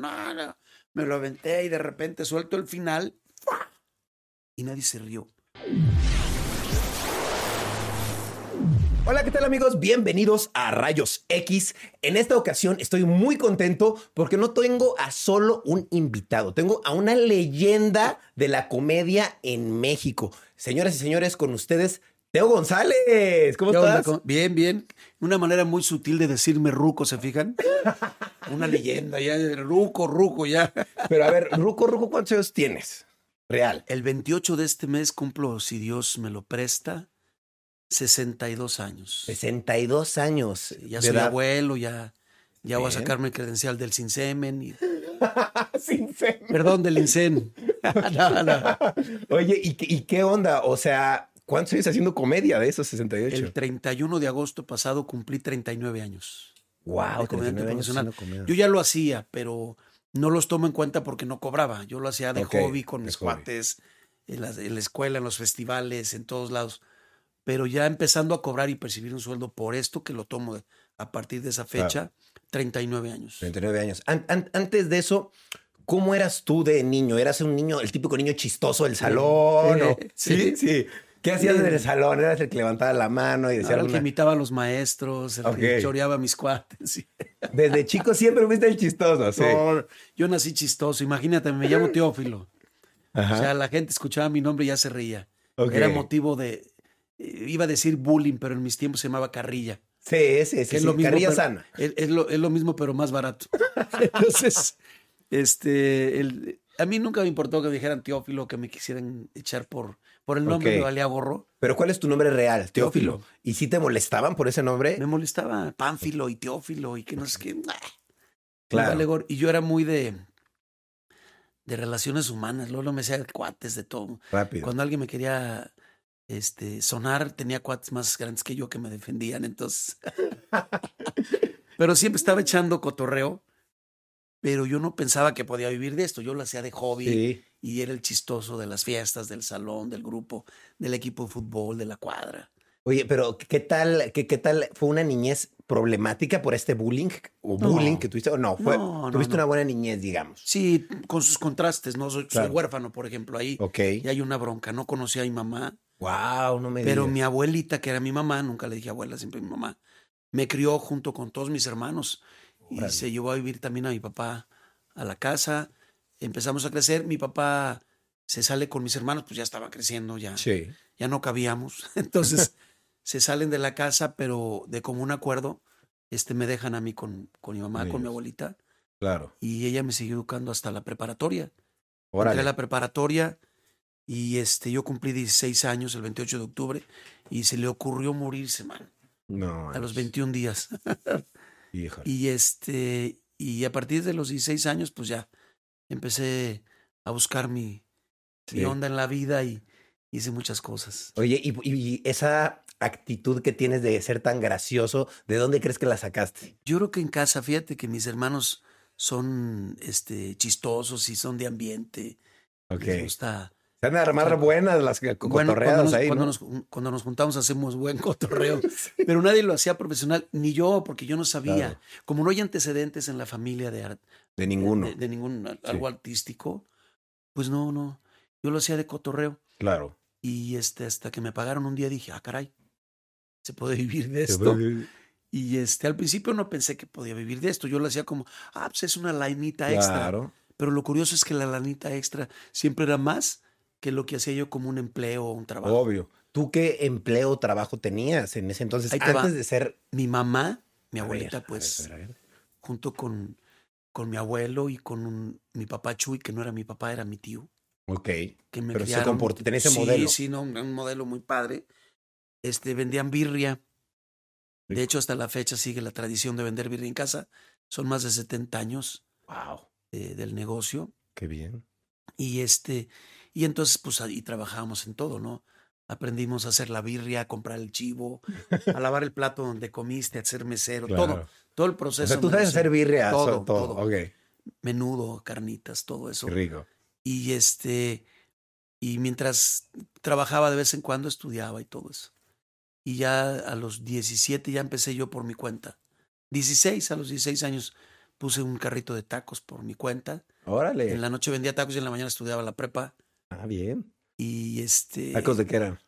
no, no. Me lo aventé y de repente suelto el final y nadie se rió. Hola, ¿qué tal amigos? Bienvenidos a Rayos X. En esta ocasión estoy muy contento porque no tengo a solo un invitado, tengo a una leyenda de la comedia en México. Señoras y señores, con ustedes, Teo González. ¿Cómo estás? ¿Cómo- Bien, bien. Una manera muy sutil de decirme ruco, ¿se fijan? Una leyenda, ya, ruco, ruco, ya. Pero a ver, Ruco, Ruco, ¿cuántos años tienes? Real. El 28 de este mes cumplo, si Dios me lo presta, 62 años. 62 años. Ya soy edad. abuelo, ya, ya voy a sacarme el credencial del Sinsemen. y- perdón, del Incen. no, no. Oye, ¿y, qué- ¿y qué onda? O sea, ¿cuántos años haciendo comedia de esos 68? El 31 de agosto pasado cumplí 39 años. wow, de comediante 39 años profesional. Yo ya lo hacía, pero no los tomo en cuenta porque no cobraba. Yo lo hacía de Ok, hobby con mis hobby. cuates, en la, en la escuela, en los festivales, en todos lados. Pero ya empezando a cobrar y percibir un sueldo por esto, que lo tomo de- a partir de esa fecha, 39 años. 39 años. An- an- antes de eso, ¿cómo eras tú de niño? ¿Eras un niño, el típico niño chistoso del salón? sí. sí, sí. ¿Qué hacías Sí. en el salón? ¿Eras el que levantaba la mano y decía Era el que imitaba a los maestros, el que choreaba a mis cuates. sí. Desde chico siempre fuiste el chistoso, sí. No, yo nací chistoso. Imagínate, me llamo Teófilo. Ajá. O sea, la gente escuchaba mi nombre y ya se reía. Era motivo de. eh, Iba a decir bullying, pero en mis tiempos se llamaba carrilla. sí, sí. que es lo mismo. carrilla pero- sana. Es, es lo, es lo mismo, pero más barato. Entonces, este, el- a mí nunca me importó que me dijeran Teófilo, que me quisieran echar por, por el nombre, Ok. me valía gorro. Pero ¿cuál es tu nombre real? Teófilo. Teófilo. ¿Y si te molestaban por ese nombre? Me molestaba Pánfilo y Teófilo y que no sé qué. Claro. Y yo era muy de, de relaciones humanas. Luego me hacía cuates de todo. Rápido. Cuando alguien me quería este, sonar, tenía cuates más grandes que yo que me defendían, entonces. pero siempre estaba echando cotorreo, pero yo no pensaba que podía vivir de esto. Yo lo hacía de hobby Sí. y era el chistoso de las fiestas, del salón, del grupo, del equipo de fútbol, de la cuadra. Oye, pero ¿qué tal, qué, qué tal fue una niñez problemática por este bullying o No. bullying que tuviste? O no, fue, No, tuviste no. una buena niñez, digamos. Sí, con sus contrastes, ¿no? Soy, huérfano, por ejemplo, ahí. Ok. Y hay una bronca. No conocía a mi mamá, Wow, no me pero digas. mi abuelita, que era mi mamá, nunca le dije abuela, siempre mi mamá, me crió junto con todos mis hermanos y se llevó a vivir también a mi papá a la casa. Empezamos a crecer. Mi papá se sale con mis hermanos, pues ya estaba creciendo, ya, Sí. ya no cabíamos. Entonces se salen de la casa, pero de común acuerdo, este, me dejan a mí con, con mi mamá, con mi abuelita, Claro. y ella me siguió educando hasta la preparatoria. Entré Órale. a la preparatoria y este, yo cumplí 16 años el 28 de octubre y se le ocurrió morirse, man, No. a los 21 días. Y este, y a partir de los 16 años, pues ya empecé a buscar mi, mi onda en la vida y hice muchas cosas. Oye, y, y esa actitud que tienes de ser tan gracioso, ¿de dónde crees que la sacaste? Yo creo que en casa, fíjate que mis hermanos son este, chistosos y son de ambiente. Ok. Les gusta. Se han de armar buenas las Bueno, cotorreadas cuando, nos, ahí, cuando ¿no? nos- cuando nos juntamos hacemos buen cotorreo, pero nadie lo hacía profesional, ni yo, porque yo no sabía. Claro. Como no hay antecedentes en la familia de, De ninguno. de, de ningún al- algo artístico, pues no, no. Yo lo hacía de cotorreo. Claro. Y este, hasta que me pagaron un día dije, ah, caray, se puede vivir de esto. Y este, al principio no pensé que podía vivir de esto. Yo lo hacía como, ah, pues es una lanita extra. Claro. Pero lo curioso es que la lanita extra siempre era más que lo que hacía yo como un empleo o un trabajo. Obvio. ¿Tú qué empleo o trabajo tenías en ese entonces? Ahí te va. Antes de ser. Mi mamá, mi abuelita, a ver, pues, a ver, a ver. junto con, con mi abuelo y con un- mi papá Chuy, que no era mi papá, era mi tío, Ok. que me Pero se criaron. comportó- tenía ese sí, modelo. Sí, no, un, modelo muy padre. Este, vendían birria. De hecho, hasta la fecha sigue la tradición de vender birria en casa. Son más de 70 años Wow. del negocio. Qué bien. Y este, y entonces, pues ahí trabajábamos en todo, ¿no? Aprendimos a hacer la birria, a comprar el chivo, a lavar el plato donde comiste, a ser mesero, todo, Claro. todo el O proceso. sea, tú sabes hacer birria, Todo, todo. Menudo, carnitas, todo eso. Qué rico. Y este, y mientras trabajaba de vez en cuando estudiaba y todo eso. Y ya a los 17 ya empecé yo por mi cuenta. 16, a los 16 años puse un carrito de tacos por mi cuenta. Órale. En la noche vendía tacos y en la mañana estudiaba la prepa. Ah, bien. Y este. ¿Tacos de qué eran?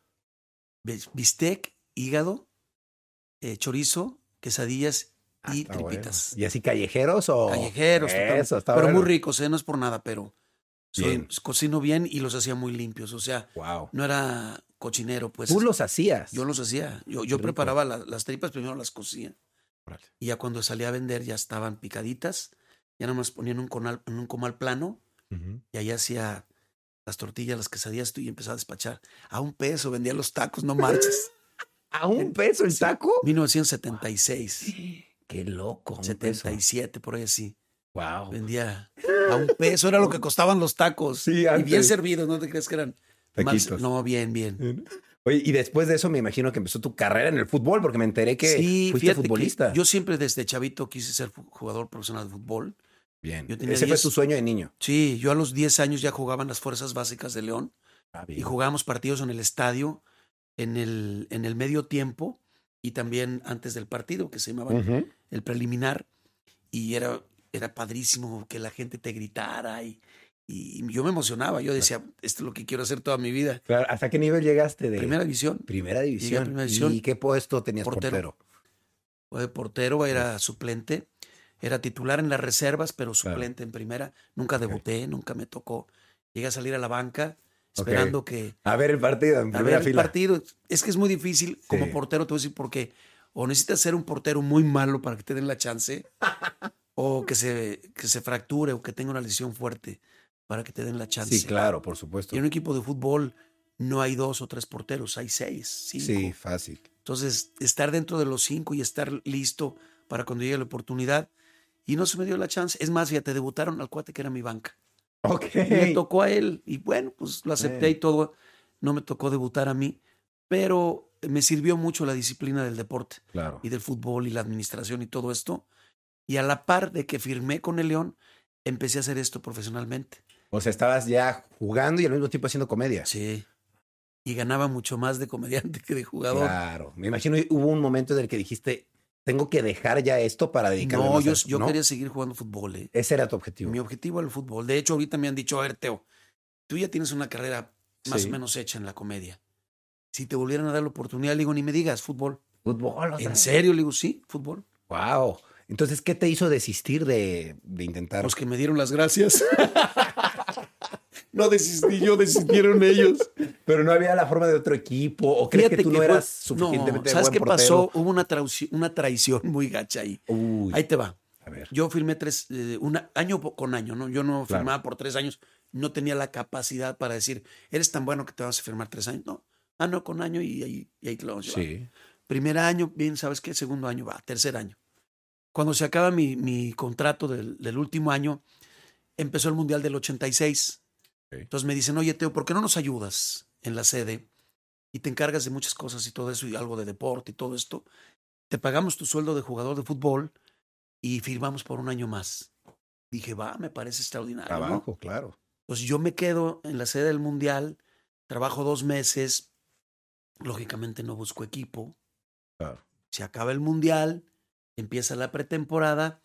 bis- Bistec, hígado, eh, chorizo, quesadillas Ah, y bueno. tripitas. ¿Y así callejeros o...? Callejeros. Eso, está pero bueno. muy ricos, ¿eh? no es por nada, pero soy- cocino bien y los hacía muy limpios. O sea, Wow. no era cochinero, pues. Tú los hacías. Yo los hacía. Yo, preparaba la- las tripas, primero las cocía. Y ya cuando salía a vender ya estaban picaditas. Ya nada más ponían un conal- en un comal plano y ahí hacía las tortillas, las quesadillas y empezaba a despachar. A un peso vendía los tacos, no marches. ¿A un peso el taco? 1976, Qué loco. un peso. 77, por ahí así. Wow. Vendía a un peso, era lo que costaban los tacos. Sí, y bien antes. servidos, no te crees que eran mal-. No, bien, bien. Oye, y después de eso me imagino que empezó tu carrera en el fútbol, porque me enteré que sí, fuiste que futbolista. yo siempre desde chavito quise ser jugador profesional de fútbol. Bien. yo tenía Ese 10. fue tu sueño de niño. Sí, yo a los 10 años ya jugaba en las fuerzas básicas de León Ah, y jugábamos partidos en el estadio, en el, en el medio tiempo y también antes del partido, que se llamaba el preliminar. Y era, era padrísimo que la gente te gritara y, y yo me emocionaba. Yo decía, esto es lo que quiero hacer toda mi vida. Claro, ¿Hasta qué nivel llegaste de Primera división, primera división? primera división. ¿Y qué puesto tenías Portero. portero? fue de portero, era suplente, era titular en las reservas, pero Claro. suplente en primera. Nunca debuté, nunca me tocó. Llegué a salir a la banca esperando que A ver el partido en a primera ver el partido. Es que es muy difícil como portero, te voy a decir, porque o necesitas ser un portero muy malo para que te den la chance, o que se, que se fracture o que tenga una lesión fuerte para que te den la chance. Sí, claro, por supuesto. Y en un equipo de fútbol no hay dos o tres porteros, hay seis, cinco. Sí, fácil. Entonces, estar dentro de los cinco y estar listo para cuando llegue la oportunidad. Y no se me dio la chance. Es más, fíjate, debutaron al cuate que era mi banca. Le tocó a él. Y bueno, pues lo acepté y todo. No me tocó debutar a mí. Pero me sirvió mucho la disciplina del deporte Claro. y del fútbol y la administración y todo esto. Y a la par de que firmé con el León, empecé a hacer esto profesionalmente. O sea, estabas ya jugando y al mismo tiempo haciendo comedia. Sí. Y ganaba mucho más de comediante que de jugador. Claro. Me imagino que hubo un momento en el que dijiste, tengo que dejar ya esto para dedicarme No, más a yo, esto", yo ¿no? quería seguir jugando fútbol. ¿eh? Ese era tu objetivo. Mi objetivo era el fútbol. De hecho, ahorita me han dicho, a ver, Teo, tú ya tienes una carrera más Sí. o menos hecha en la comedia. Si te volvieran a dar la oportunidad, le digo, ni me digas, fútbol. Fútbol. ¿En serio? Le digo, sí, fútbol. Wow. Entonces, ¿qué te hizo desistir de, de intentar? Los que me dieron las gracias. no desistí yo, desistieron ellos. Pero no había la forma de otro equipo. ¿O crees que tú no eras suficientemente ¿Sabes buen qué portero? pasó? Hubo una, una traición muy gacha ahí. Uy, Ahí te va. a ver. Yo firmé tres, eh, una, año con año, ¿no? Yo no Claro. firmaba por tres años. No tenía la capacidad para decir, eres tan bueno que te vas a firmar tres años. No. Ah, no, con año y ahí, y ahí te lo vamos a llevar. Sí. Primer año, bien, ¿sabes qué? Segundo año, va, tercer año. Cuando se acaba mi, mi contrato del, del último año, empezó el Mundial del 86. Ok. Entonces me dicen, oye, Teo, ¿por qué no nos ayudas en la sede y te encargas de muchas cosas y todo eso y algo de deporte y todo esto? Te pagamos tu sueldo de jugador de fútbol y firmamos por un año más. Dije, va, me parece extraordinario. ¿no? Trabajo, claro. Entonces yo me quedo en la sede del Mundial, trabajo dos meses, lógicamente no busco equipo, Claro. se acaba el mundial, empieza la pretemporada,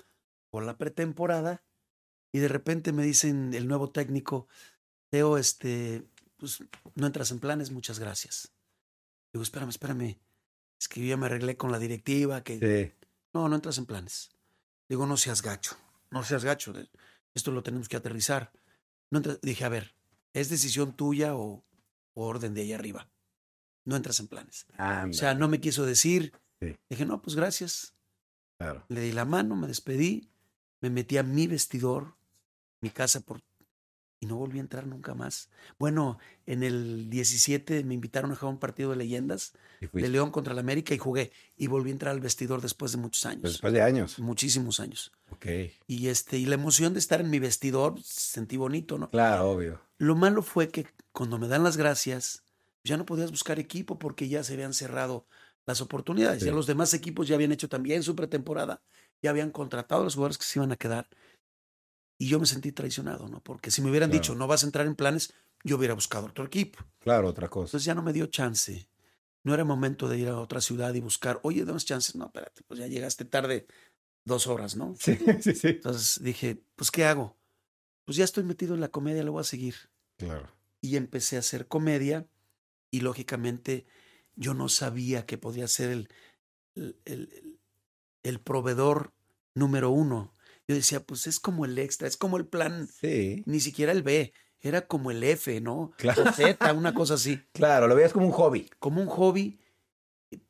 o la pretemporada, y de repente me dicen el nuevo técnico, Teo, este, pues no entras en planes, muchas gracias. Digo, espérame, espérame. Es que yo ya me arreglé con la directiva, que Sí. no, no entras en planes. Digo, no seas gacho, no seas gacho, esto lo tenemos que aterrizar. No entras- dije, a ver, ¿es decisión tuya o, o orden de ahí arriba? No entras en planes. O sea, no me quiso decir. Sí. Dije, no, pues gracias. claro. Le di la mano, me despedí, me metí a mi vestidor, mi casa, por, y no volví a entrar nunca más. Bueno, en el 17 me invitaron a jugar un partido de leyendas de. León contra el América y jugué. Y volví a entrar al vestidor después de muchos años. Pues después de años. muchísimos años. Ok. Y, este, y la emoción de estar en mi vestidor, sentí bonito, ¿no? Claro, obvio. Lo malo fue que cuando me dan las gracias, ya no podías buscar equipo porque ya se habían cerrado las oportunidades. Sí. Ya los demás equipos ya habían hecho también su pretemporada, ya habían contratado a los jugadores que se iban a quedar. Y yo me sentí traicionado, ¿no? Porque si me hubieran Claro. dicho, no vas a entrar en planes, yo hubiera buscado otro equipo. Claro, otra cosa. Entonces ya no me dio chance. No era momento de ir a otra ciudad y buscar, oye, damos chances. No, espérate, pues ya llegaste tarde dos horas, ¿no? Sí, sí, sí. Entonces dije, pues, ¿qué hago? Pues ya estoy metido en la comedia, lo voy a seguir. Claro. Y empecé a hacer comedia y lógicamente yo no sabía que podía ser el, el, el- el proveedor número uno. Yo decía, pues es como el extra, es como el plan, Sí. ni siquiera el B, era como el F, ¿no? Claro. O Z, una cosa así. Claro, lo veías como un hobby. Como un hobby,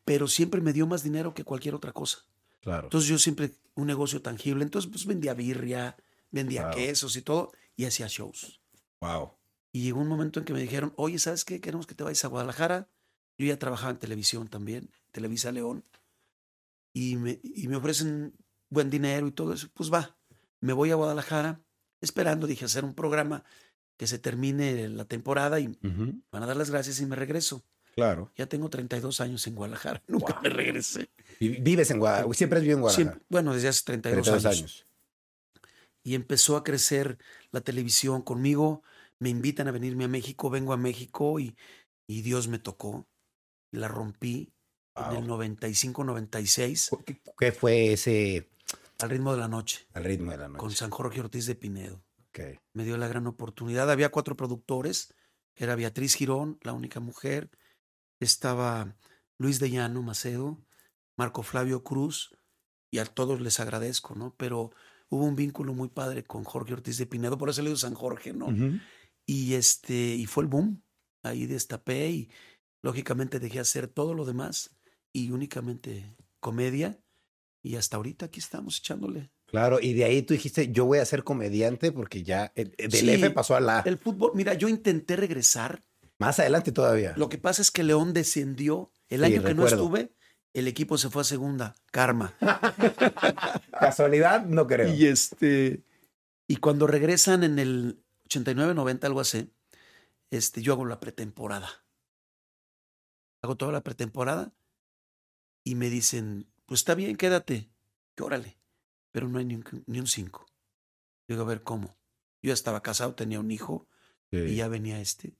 pero siempre me dio más dinero que cualquier otra cosa. Claro. Entonces yo siempre un negocio tangible. Entonces pues vendía birria, vendía quesos y todo y hacía shows. Wow. Y llegó un momento en que me dijeron, oye, ¿sabes qué? Queremos que te vayas a Guadalajara. Yo ya trabajaba en televisión también, Televisa León. Y me, y me ofrecen buen dinero y todo eso. Pues va, me voy a Guadalajara esperando, dije, hacer un programa que se termine la temporada y van a dar las gracias y me regreso. Claro. Ya tengo 32 años en Guadalajara, nunca Wow. me regresé. Vi- Vives en Guadalajara. Siempre has vivido en Guadalajara. Siempre- bueno, desde hace 32, 32 años. años. y empezó a crecer la televisión conmigo. Me invitan a venirme a México, vengo a México y, y Dios me tocó. La rompí en el Wow. 95-96 ¿Qué- ¿Qué fue ese al ritmo de la noche al ritmo de la noche? con San Jorge Ortiz de Pinedo. Ok. Me dio la gran oportunidad. Había cuatro productores. Era Beatriz Girón, la única mujer. Estaba Luis de Llano Macedo, Marco Flavio Cruz. Y a todos les agradezco, ¿no? Pero hubo un vínculo muy padre con Jorge Ortiz de Pinedo. Por eso le digo San Jorge, ¿no? Y este, y fue el boom. Ahí destapé y lógicamente dejé hacer todo lo demás y únicamente comedia. Y hasta ahorita aquí estamos echándole. Claro, y de ahí tú dijiste, yo voy a ser comediante porque ya el- el del Sí. F pasó a la. El fútbol, mira, yo intenté regresar. Más adelante todavía. Lo que pasa es que León descendió. El Sí, año que no estuve, el equipo se fue a segunda. Karma. Casualidad, no creo. Y este. Y cuando regresan en el 89-90, algo así, este, yo hago la pretemporada. Hago toda la pretemporada y me dicen, pues está bien, quédate. Que órale. Pero no hay ni un, ni un cinco. Digo, a ver, ¿cómo? Yo ya estaba casado, tenía un hijo Sí. y ya venía este.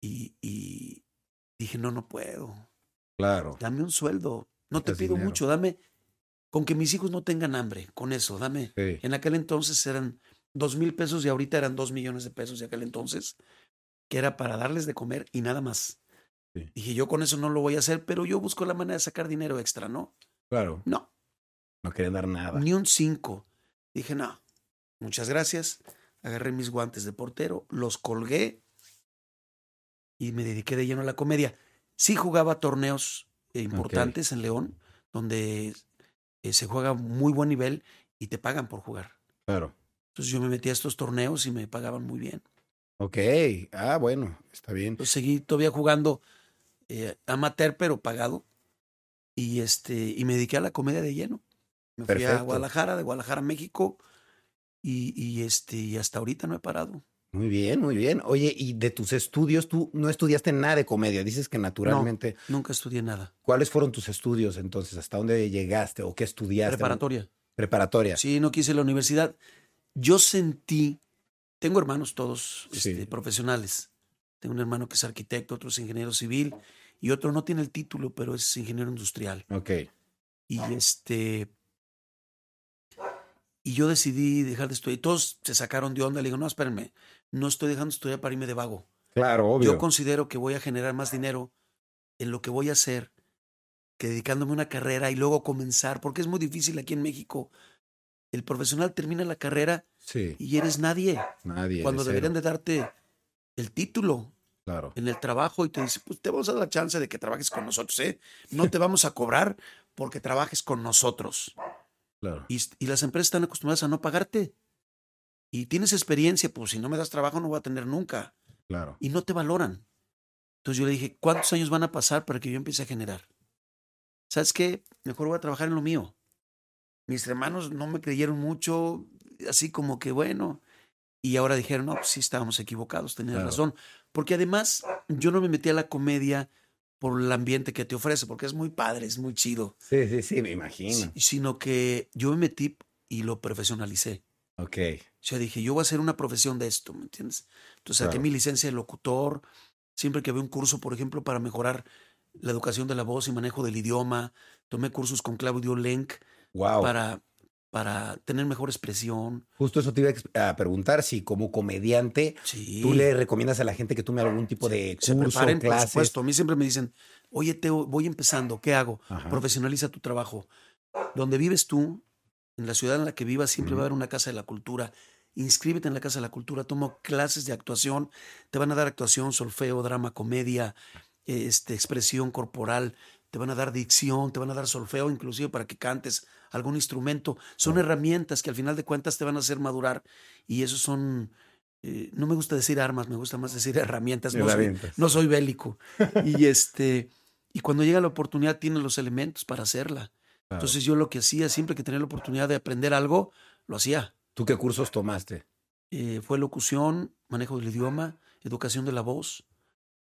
Y, y dije, no, no puedo. Claro. Dame un sueldo. No te pido dinero. mucho, dame. Con que mis hijos no tengan hambre, con eso, dame. Sí. En aquel entonces eran dos mil pesos y ahorita eran dos millones de pesos de aquel entonces, que era para darles de comer y nada más. Sí. Dije, yo con eso no lo voy a hacer, pero yo busco la manera de sacar dinero extra, ¿no? Claro. No, No querían dar nada. ni un cinco. Dije, no, muchas gracias. Agarré mis guantes de portero, los colgué y me dediqué de lleno a la comedia. Sí jugaba torneos importantes en León, donde eh, se juega muy buen nivel y te pagan por jugar. Claro. Entonces yo me metí a estos torneos y me pagaban muy bien. Ok. Ah, bueno, está bien. Entonces seguí todavía jugando eh, amateur, pero pagado. Y este, y me dediqué a la comedia de lleno. Me fui a. Guadalajara, de Guadalajara a México. Y, y este, y hasta ahorita no he parado. Muy bien, muy bien. Oye, y de tus estudios, tú no estudiaste nada de comedia. Dices que naturalmente. Nunca estudié nada. ¿Cuáles fueron tus estudios entonces? ¿Hasta dónde llegaste o qué estudiaste? Preparatoria. Preparatoria. Sí, no quise la universidad. Yo sentí, tengo hermanos todos Sí. este, profesionales. Tengo un hermano que es arquitecto, otro es ingeniero civil y otro no tiene el título, pero es ingeniero industrial. Ok. Y este. Y yo decidí dejar de estudiar. Y todos se sacaron de onda. Le digo, no, espérenme, no estoy dejando de estudiar para irme de vago. Claro, obvio. Yo considero que voy a generar más dinero en lo que voy a hacer que dedicándome a una carrera y luego comenzar, porque es muy difícil aquí en México. El profesional termina la carrera Sí. y eres nadie. Nadie. Cuando de deberían de darte el título Claro. en el trabajo y te dice, pues te vamos a dar la chance de que trabajes con nosotros, ¿eh? No te vamos a cobrar porque trabajes con nosotros. Claro. Y, y las empresas están acostumbradas a no pagarte. Y tienes experiencia, pues si no me das trabajo no voy a tener nunca. Claro. Y no te valoran. Entonces yo le dije, ¿cuántos años van a pasar para que yo empiece a generar? ¿Sabes qué? Mejor voy a trabajar en lo mío. Mis hermanos no me creyeron mucho, así como que bueno. Y ahora dijeron, no, pues sí estábamos equivocados, tenías Claro. razón. Porque además yo no me metí a la comedia por el ambiente que te ofrece, porque es muy padre, es muy chido. Sí, sí, sí, me imagino. Si- Sino que yo me metí y lo profesionalicé. Ok. O sea, dije, yo voy a hacer una profesión de esto, ¿me entiendes? Entonces saqué Claro. mi licencia de locutor. Siempre que había un curso, por ejemplo, para mejorar la educación de la voz y manejo del idioma, tomé cursos con Claudio Lenk Wow. para, para tener mejor expresión. Justo eso te iba a preguntar si como comediante Sí. tú le recomiendas a la gente que tome algún tipo de se curso, por clases. supuesto. A mí siempre me dicen, oye, Teo, voy empezando, ¿qué hago? Ajá. Profesionaliza tu trabajo. Donde vives tú, en la ciudad en la que vivas, siempre va a haber una casa de la cultura. Inscríbete en la casa de la cultura, toma clases de actuación, te van a dar actuación, solfeo, drama, comedia, este, expresión corporal, te van a dar dicción, te van a dar solfeo, inclusive para que cantes algún instrumento. Son herramientas que al final de cuentas te van a hacer madurar y esos son, eh, no me gusta decir armas, me gusta más decir herramientas. No, soy, Herramientas. no soy bélico. y este, y cuando llega la oportunidad tienes los elementos para hacerla. Claro. Entonces yo lo que hacía, siempre que tenía la oportunidad de aprender algo, lo hacía. ¿Tú qué cursos tomaste? Eh, fue locución, manejo del idioma, educación de la voz.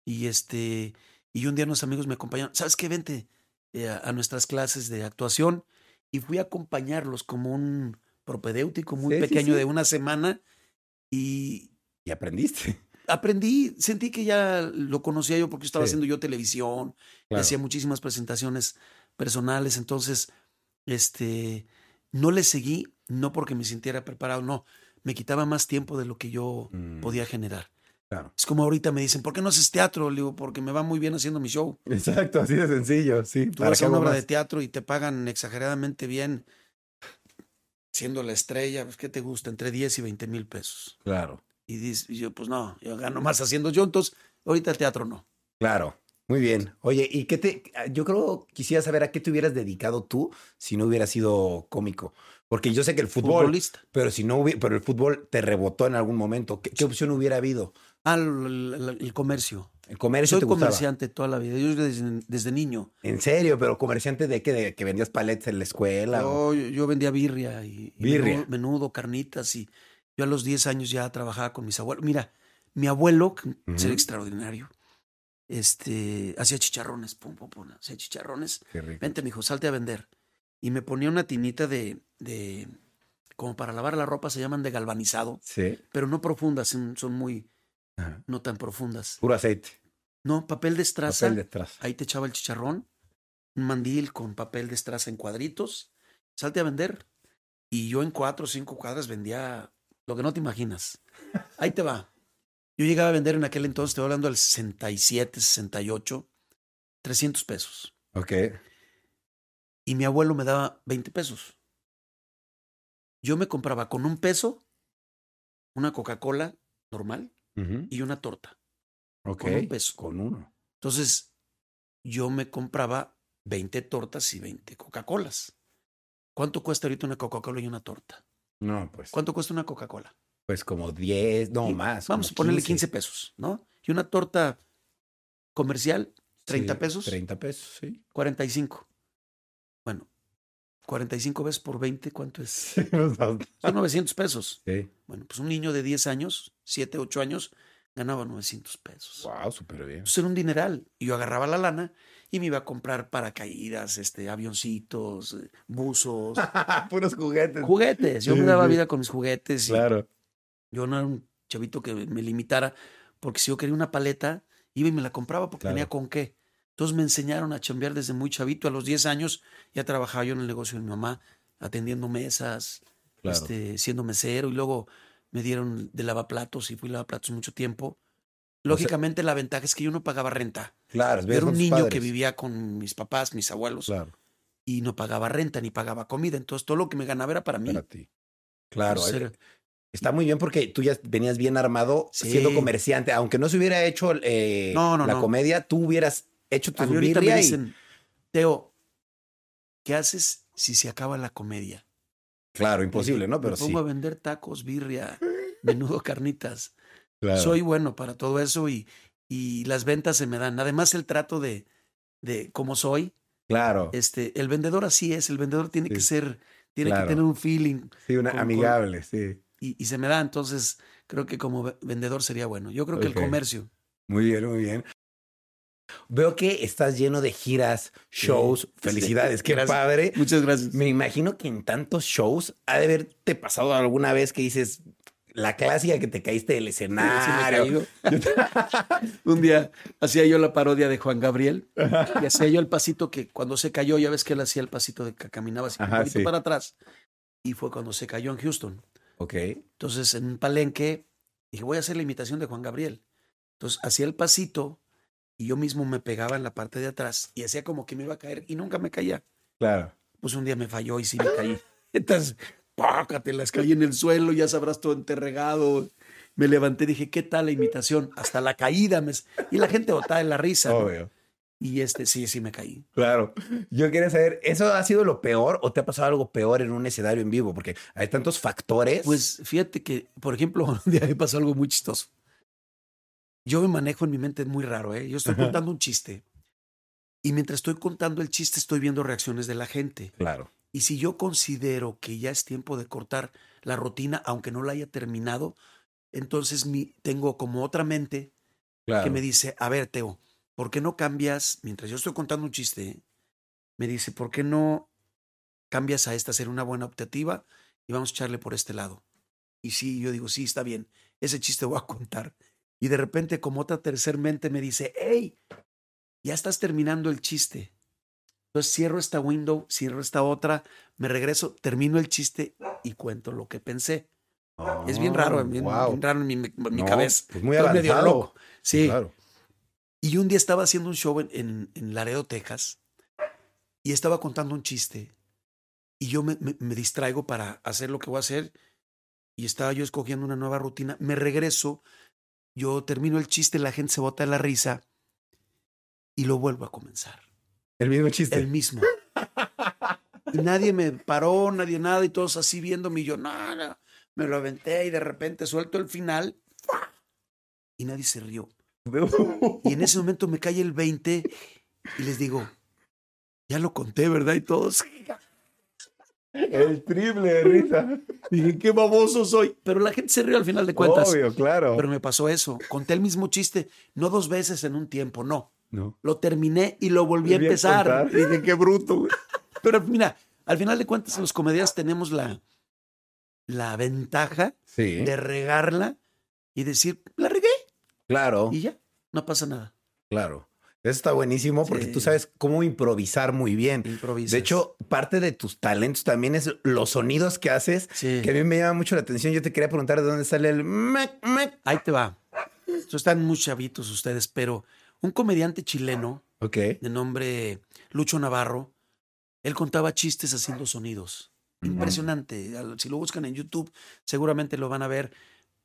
Y este, y un día unos amigos me acompañaron. ¿Sabes qué? Vente eh, a nuestras clases de actuación. Y fui a acompañarlos como un propedéutico muy Sí, pequeño sí. de una semana. Y Y aprendiste. aprendí, sentí que ya lo conocía yo porque estaba haciendo yo televisión, Claro. hacía muchísimas presentaciones personales, entonces, este, no le seguí, no porque me sintiera preparado, no, me quitaba más tiempo de lo que yo Mm, podía generar. Claro. Es como ahorita me dicen, ¿por qué no haces teatro? Le digo, porque me va muy bien haciendo mi show. Exacto, así de sencillo, sí. Tú ¿Para vas qué a una obra más? de teatro y te pagan exageradamente bien, siendo la estrella, pues, ¿qué te gusta? Entre 10 y 20 mil pesos. Claro, Y dices, y yo, pues no, yo gano más haciendo yo, entonces, ahorita teatro no. claro. Muy bien. Oye, ¿y qué te...? Yo creo, quisiera saber a qué te hubieras dedicado tú si no hubieras sido cómico. Porque yo sé que el fútbol, Futbolista. pero si no hubiera, pero el fútbol te rebotó en algún momento. ¿Qué, qué opción hubiera habido? Ah, el, el- el comercio. El comercio Soy te gustaba. comerciante toda la vida. Yo desde, desde niño. En serio, pero comerciante de qué? De que vendías paletas en la escuela. o- Yo, yo vendía birria y. Menudo, menudo, carnitas. Y yo a los 10 años ya trabajaba con mis abuelos. Mira, mi abuelo, que Ujú. ser extraordinario, este, hacía chicharrones. Pum, pum, pum. Hacía chicharrones. Qué rico. Vente, mijo, salte a vender. Y me ponía una tinita de, de, como para lavar la ropa, se llaman de galvanizado, Sí. pero no profundas, son, muy, Ajá. no tan profundas. Puro aceite. No, papel de estraza. Papel detrás. Ahí te echaba el chicharrón, un mandil con papel de estraza en cuadritos, salte a vender. Y yo en cuatro o cinco cuadras vendía lo que no te imaginas. Ahí te va. Yo llegaba a vender en aquel entonces, te voy hablando del 67, 68, 300 pesos. Ok. Y mi abuelo me daba 20 pesos. Yo me compraba con un peso una Coca-Cola normal y una torta. Ok. con un peso. Con uno. Entonces, yo me compraba 20 tortas y 20 Coca-Colas. ¿Cuánto cuesta ahorita una Coca-Cola y una torta? No, pues. ¿Cuánto cuesta una Coca-Cola? Pues como 10, no Y más. Vamos a ponerle 15 pesos, ¿no? Y una torta comercial, 30 Sí, pesos, 30 pesos, sí. 45. Bueno, 45 veces por 20, ¿cuánto es? Sí, Son 900 pesos. sí. Bueno, pues un niño de 10 años, 7, 8 años, ganaba 900 pesos. Wow, súper bien. Entonces era un dineral. Y yo agarraba la lana y me iba a comprar paracaídas, este, avioncitos, eh, buzos, Puros juguetes. juguetes. Yo me daba vida con mis juguetes. y Claro. Yo no era un chavito que me limitara, porque si yo quería una paleta, iba y me la compraba porque Claro. tenía con qué. Entonces me enseñaron a chambear desde muy chavito. A los 10 años ya trabajaba yo en el negocio de mi mamá, atendiendo mesas, Claro. este, siendo mesero y luego me dieron de lavaplatos y fui lavaplatos mucho tiempo. Lógicamente la ventaja es que yo no pagaba renta. Claro, Yo era un niño que vivía con mis papás, mis abuelos, Claro, y no pagaba renta ni pagaba comida. Entonces todo lo que me ganaba era para mí. para ti. Claro, Entonces, era- está muy bien porque tú ya venías bien armado Sí. siendo comerciante. Aunque no se hubiera hecho eh, No, no, la no. comedia, tú hubieras hecho tu me birria dicen, Teo, ¿qué haces si se acaba la comedia? Claro, Le imposible, ¿no? Pero me sí. pongo a vender tacos, birria, menudo, carnitas. Claro. Soy bueno para todo eso y, y las ventas se me dan. Además, el trato de, de cómo soy, Claro. este, el vendedor así es, el vendedor tiene Sí. que ser, tiene Claro. que tener un feeling Sí, una con- con- amigable, sí. Y, y se me da. Entonces, creo que como ve- vendedor sería bueno. Yo creo que el comercio. Muy bien, muy bien. Veo que estás lleno de giras, shows. Sí. Felicidades, qué Gracias. padre. Muchas gracias. Me imagino que en tantos shows ha de haberte pasado alguna vez que dices, la clásica que te caíste del Sí, sí escenario. caído. Un día hacía yo la parodia de Juan Gabriel y hacía yo el pasito que cuando se cayó, ya ves que él hacía el pasito de que caminaba así un poquito sí. para atrás. Y fue cuando se cayó en Houston. Ok. Entonces, en un palenque, dije, voy a hacer la imitación de Juan Gabriel. Entonces, hacía el pasito y yo mismo me pegaba en la parte de atrás y hacía como que me iba a caer y nunca me caía. Claro. Pues un día me falló y sí me caí. Entonces, pácate, las caí en el suelo, ya sabrás todo enterregado. Me levanté, dije, ¿qué tal la imitación? Hasta la caída. me- Y la gente botaba en la risa. ¿no? Y este, sí, sí me caí. Claro. Yo quería saber, ¿eso ha sido lo peor o te ha pasado algo peor en un escenario en vivo? Porque hay tantos factores. Pues fíjate que, por ejemplo, un día me pasó algo muy chistoso. Yo me manejo en mi mente muy raro, ¿eh? Yo estoy Ajá. contando un chiste y mientras estoy contando el chiste estoy viendo reacciones de la gente. claro. Y si yo considero que ya es tiempo de cortar la rutina, aunque no la haya terminado, entonces mi, tengo como otra mente Claro. que me dice, a ver, Teo, ¿por qué no cambias, mientras yo estoy contando un chiste, me dice, ¿por qué no cambias a esta, ser una buena optativa y vamos a echarle por este lado? Y sí, yo digo, sí, está bien, ese chiste voy a contar. Y de repente, como otra tercer mente me dice, hey, ya estás terminando el chiste. Entonces cierro esta window, cierro esta otra, me regreso, termino el chiste y cuento lo que pensé. es bien raro, bien, wow. bien raro en mi, en mi No, cabeza. Pues muy Estoy medio avanzado. loco. Sí. Claro. Y un día estaba haciendo un show en, en, en Laredo, Texas, y estaba contando un chiste. Y yo me, me- me distraigo para hacer lo que voy a hacer. Y estaba yo escogiendo una nueva rutina. Me regreso, yo termino el chiste, la gente se bota de la risa y lo vuelvo a comenzar. El mismo chiste. El mismo. Y nadie me paró, nadie nada, y todos así viéndome. Y yo, no, no. Me lo aventé y de repente suelto el final. Y nadie se rió. Y en ese momento me cae el 20 y les digo, ya lo conté, ¿verdad? Y todos, El triple de risa. dije, qué baboso soy. Pero la gente se rió al final de cuentas. Obvio, claro. Pero me pasó eso. Conté el mismo chiste, no dos veces en un tiempo, no. no. Lo terminé y lo volví a Volví a empezar. dije, qué bruto. güey". Pero mira, al final de cuentas, los comediantes tenemos la, la ventaja Sí. de regarla y decir, la Claro, y ya, no pasa nada. claro. Eso está buenísimo porque Sí. tú sabes cómo improvisar muy bien. Improvisas. De hecho, parte de tus talentos también es los sonidos que haces, Sí. que a mí me llama mucho la atención. Yo te quería preguntar de dónde sale el mec, mec. Ahí te va. Están muy chavitos ustedes, pero un comediante chileno de nombre Lucho Navarro, él contaba chistes haciendo sonidos. Impresionante. Si lo buscan en YouTube, seguramente lo van a ver,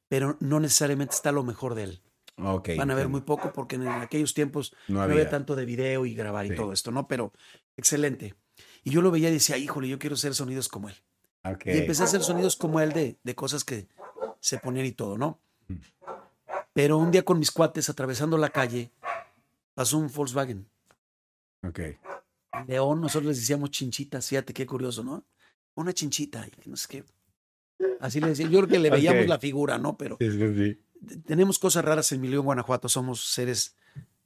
pero no necesariamente está lo mejor de él. Van a ver muy poco porque en aquellos tiempos No no había. tanto de video y grabar Sí. y todo esto, ¿no? Pero excelente. Y yo lo veía y decía, híjole, yo quiero hacer sonidos como él. Y empecé a hacer sonidos como él de, de cosas que se ponían y todo, ¿no? Mm. Pero un día con mis cuates atravesando la calle, pasó un Volkswagen. Ok. León, nosotros les decíamos chinchitas, fíjate qué curioso, ¿no? Una chinchita, y no sé qué. Así le decía, yo creo que le veíamos la figura, ¿no? Pero Sí, sí, tenemos cosas raras en mi León, Guanajuato, somos seres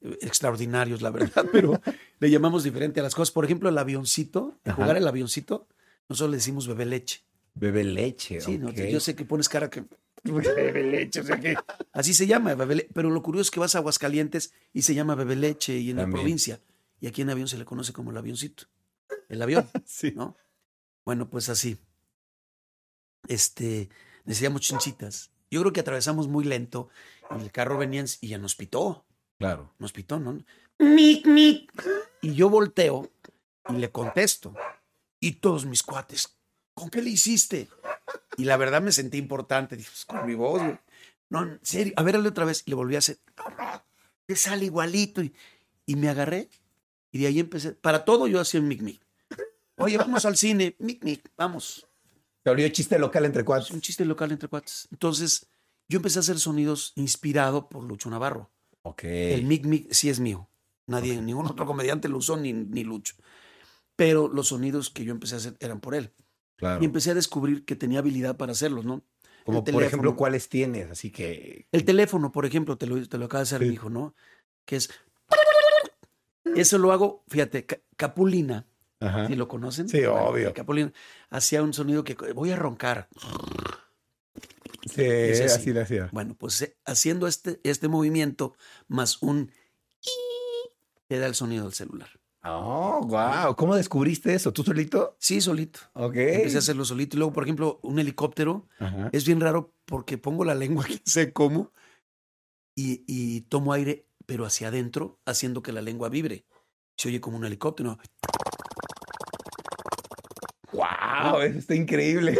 eh, extraordinarios, la verdad, pero le llamamos diferente a las cosas. Por ejemplo, el avioncito, el Ajá. jugar el avioncito, nosotros le decimos bebé leche. Bebe leche. Sí, no, yo sé que pones cara que. Bebe leche, o sea que. Así se llama, bebé le- Pero lo curioso es que vas a Aguascalientes y se llama bebé leche y en la provincia. Y aquí en avión se le conoce como el avioncito. El avión, Sí. ¿no? Bueno, pues así. Este, decíamos chinchitas. Yo creo que atravesamos muy lento. Y el carro venía en- y ya nos pitó. Claro. Nos pitó, ¿no? Mic, mic. Y yo volteo y le contesto. Y todos mis cuates, ¿con qué le hiciste? Y la verdad me sentí importante. Dije, pues con mi voz, güey. No, en serio. A ver, hazle otra vez. Y le volví a hacer. Te sale igualito. Y, y me agarré. Y de ahí empecé. Para todo yo hacía un mic, mic. Oye, vamos al cine. Mic, mic. Vamos. Te abrió chiste local entre Es cuatro. un chiste local entre cuates. Entonces, yo empecé a hacer sonidos inspirado por Lucho Navarro. Ok. El mic mic sí es mío. Nadie, ningún otro comediante lo usó ni, ni Lucho. Pero los sonidos que yo empecé a hacer eran por él. Claro. Y empecé a descubrir que tenía habilidad para hacerlos, ¿no? Como el por teléfono. ejemplo, ¿cuáles tienes? Así que. El teléfono, por ejemplo, te lo, te lo acaba de hacer Sí. mi hijo, ¿no? Que es. Eso lo hago, fíjate, Ca- Capulina, Ajá. ¿sí lo conocen? Sí, obvio. Capulina hacía un sonido que voy a roncar. Sí, así. así lo hacía. Bueno, pues eh, haciendo este, este movimiento más un te da el sonido del celular. Oh, wow. ¿Cómo descubriste eso? ¿Tú solito? Sí, solito. Ok. Empecé a hacerlo solito. Y luego, por ejemplo, un helicóptero Ajá. es bien raro porque pongo la lengua, que sé cómo, y, y tomo aire, pero hacia adentro, haciendo que la lengua vibre. Se oye como un helicóptero. Wow, eso está increíble.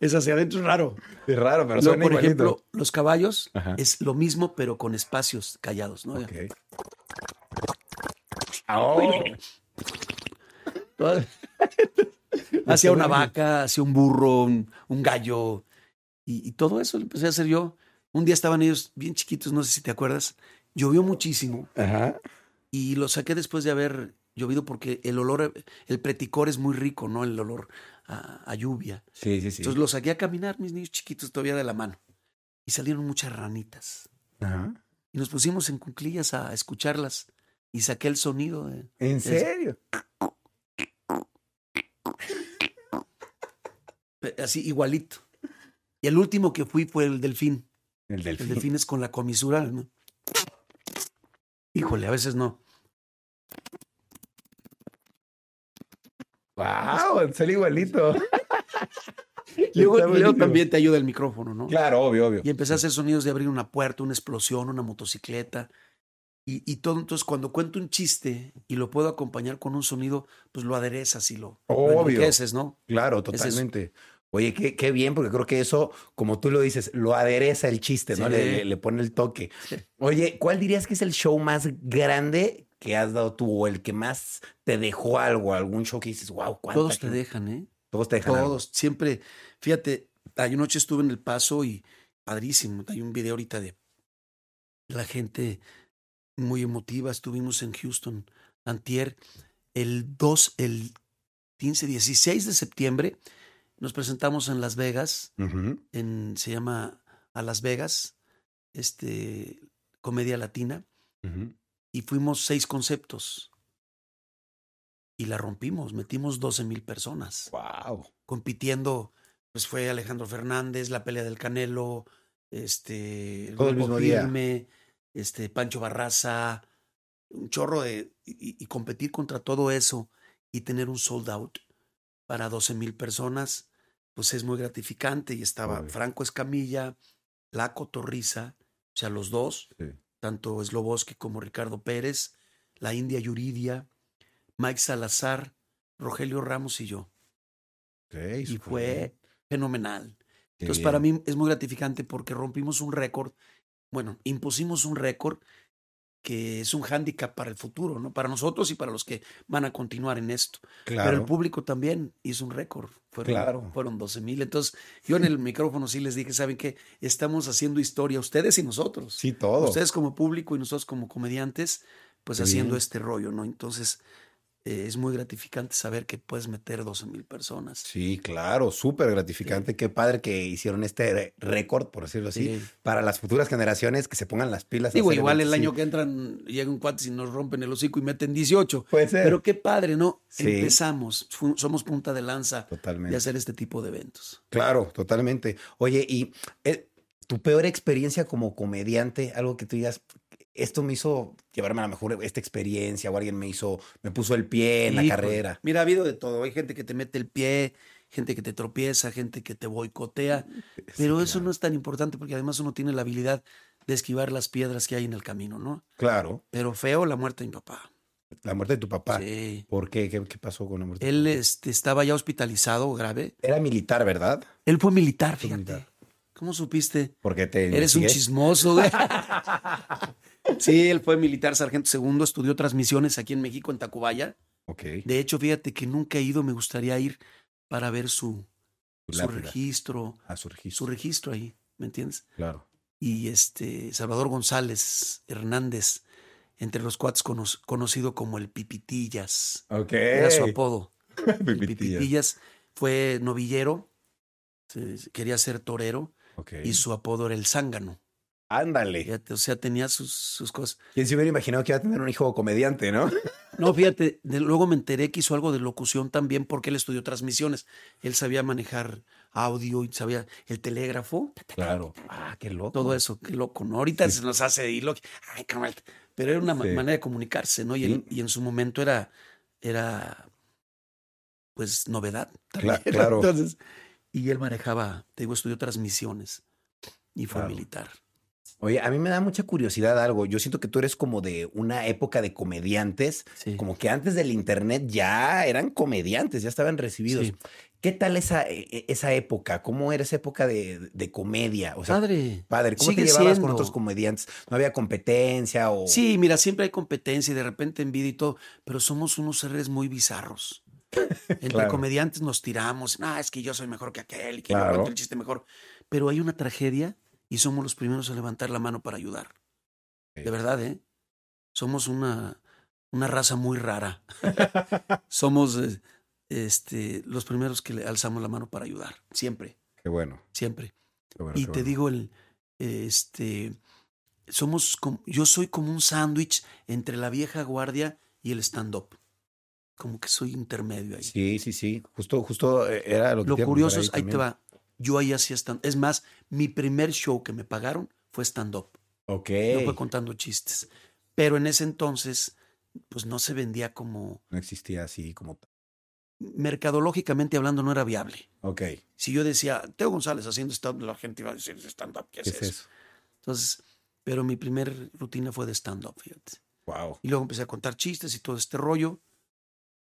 Es, hacia adentro, es raro. Es raro, pero suena por igualito. ejemplo, los caballos Ajá. es lo mismo, pero con espacios callados, ¿no? Ok. Oh, hacia una vaca, hacia un burro, un, un gallo. Y, y todo eso lo empecé a hacer yo. Un día estaban ellos bien chiquitos, no sé si te acuerdas. Llovió muchísimo Ajá. y lo saqué después de haber llovido porque el olor, el preticor es muy rico, ¿no? El olor a, a lluvia. Sí, sí, sí. Entonces los saqué a caminar, mis niños chiquitos todavía de la mano. Y salieron muchas ranitas. Ajá. Y nos pusimos en cuclillas a escucharlas. Y saqué el sonido. de- ¿En serio? así igualito. Y el último que fui fue el delfín. El El delfín. delfín es con la comisura. ¿no? Híjole, a veces no. Wow, sale igualito. Luego, también te ayuda el micrófono, ¿no? Claro, obvio, obvio. Y empecé a hacer sonidos de abrir una puerta, una explosión, una motocicleta. Y, y todo, entonces cuando cuento un chiste y lo puedo acompañar con un sonido, pues lo aderezas y lo, lo Obvio. enriqueces, ¿no? Claro, totalmente. Oye, qué, qué bien, porque creo que eso, como tú lo dices, lo adereza el chiste, ¿no? Sí. Le, pone el toque. Oye, ¿cuál dirías que es el show más grande que has dado tú o el que más te dejó algo? ¿Algún show que dices, wow, cuánta Todos te dejan, ¿eh? Todos te dejan algo. Todos, siempre. Fíjate, hay noche estuve en El Paso y padrísimo. Hay un video ahorita de la gente muy emotiva. Estuvimos en Houston, Antier, el 2, el 15, 16 de septiembre. Nos presentamos en Las Vegas, en, se llama A Las Vegas, este, comedia latina, Ujú. Y fuimos seis conceptos. Y la rompimos, metimos 12 mil personas Wow. compitiendo, pues fue Alejandro Fernández, la pelea del Canelo, este, Todo el mismo día. Firme, este, Pancho Barraza, un chorro de, y, y competir contra todo eso y tener un sold out para 12 mil personas, pues es muy gratificante. Y estaba Obvio. Franco Escamilla, La Cotorriza, o sea, los dos, Sí. Tanto Sloboski como Ricardo Pérez, la India Yuridia, Mike Salazar, Rogelio Ramos y yo y fue fenomenal. Qué Entonces, bien. para mí es muy gratificante porque rompimos un récord, bueno, impusimos un récord que es un hándicap para el futuro, ¿no? Para nosotros y para los que van a continuar en esto. Pero el Claro. público también hizo un récord. Fueron, Claro. fueron 12 mil. Entonces, yo en el micrófono sí les dije, ¿saben qué? Estamos haciendo historia, ustedes y nosotros. Sí, todo. Ustedes como público y nosotros como comediantes, pues haciendo este rollo, ¿no? Entonces, eh, es muy gratificante saber que puedes meter 12 mil personas. Sí, claro, súper gratificante. Qué padre que hicieron este récord, por decirlo así, Sí. para las futuras generaciones que se pongan las pilas. Digo, igual el año que entran llega un cuate y nos rompen el hocico y meten 18. Puede ser. Pero qué padre, ¿no? Empezamos, somos punta de lanza Totalmente. de hacer este tipo de eventos. Claro, totalmente. Oye, y eh, tu peor experiencia como comediante, algo que tú digas, esto me hizo llevarme a lo mejor esta experiencia, o alguien me hizo, me puso el pie en la carrera. Mira, ha habido de todo. Hay gente que te mete el pie, gente que te tropieza, gente que te boicotea. Pero eso no es tan importante porque además uno tiene la habilidad de esquivar las piedras que hay en el camino, ¿no? Claro, Pero feo la muerte de mi papá. la muerte de tu papá. Sí. ¿Por qué? qué? qué pasó con la muerte? de tu Él papá? este, estaba ya hospitalizado grave. Era militar, ¿verdad? Él fue militar, fíjate. militar. ¿Cómo supiste? Porque te Eres un chismoso, güey. sí, él fue militar sargento segundo, estudió transmisiones aquí en México, en Tacubaya. Ok. De hecho, fíjate que nunca he ido, me gustaría ir para ver su, su registro, A su registro. su registro ahí, ¿me entiendes? Claro. Y este, Salvador González Hernández, entre los cuates cono- conocido como el Pipitillas, Ok. era su apodo. Pipitillas. Pipitillas fue novillero, quería ser torero y su apodo era el zángano. Ándale. Fíjate, o sea, tenía sus, sus cosas. ¿Quién se hubiera imaginado que iba a tener un hijo comediante, no? No, fíjate, de- luego me enteré que hizo algo de locución también porque él estudió transmisiones. Él sabía manejar audio y sabía el telégrafo, Claro. Ah, qué loco. todo eso, qué loco, ¿no? Ahorita se nos hace ir loco. Ay. Pero era una Sí. manera de comunicarse, ¿no? Y, Sí. en, y en su momento era, era, pues, novedad. También, claro. Entonces, y él manejaba, te digo, estudió transmisiones y fue Claro. militar. Oye, a mí me da mucha curiosidad algo. Yo siento que tú eres como de una época de comediantes, Sí. como que antes del internet ya eran comediantes, ya estaban recibidos. Sí. ¿Qué tal esa, e- e- esa época? ¿Cómo era esa época de, de comedia? O sea, Padre. padre, ¿cómo te llevabas con otros comediantes? ¿No había competencia o...? Sí, mira, siempre hay competencia y de repente envidia y todo, pero somos unos seres muy bizarros. Entre Claro. comediantes nos tiramos, ah, es que yo soy mejor que aquel y que Claro. yo cuento el chiste mejor. Pero hay una tragedia y somos los primeros a levantar la mano para ayudar. De verdad, ¿eh? Somos una, una raza muy rara. somos este, los primeros que le alzamos la mano para ayudar. Siempre, Qué bueno. siempre. qué bueno, Y qué te bueno. digo, el, este, somos, como- yo soy como un sándwich entre la vieja guardia y el stand-up. Como que soy intermedio ahí. Sí, sí, sí. Justo, justo eh, era lo que Lo te curioso es, ahí te va, yo ahí hacía stand Es más, mi primer show que me pagaron fue stand-up. Ok. No fue contando chistes. Pero en ese entonces, pues no se vendía como, No existía así como... mercadológicamente hablando, no era viable. Ok. Si yo decía, Teo González haciendo stand-up, la gente iba a decir, stand-up, ¿qué es, ¿Qué es eso? eso? Entonces, pero mi primer rutina fue de stand-up, fíjate. Wow. Y luego empecé a contar chistes y todo este rollo.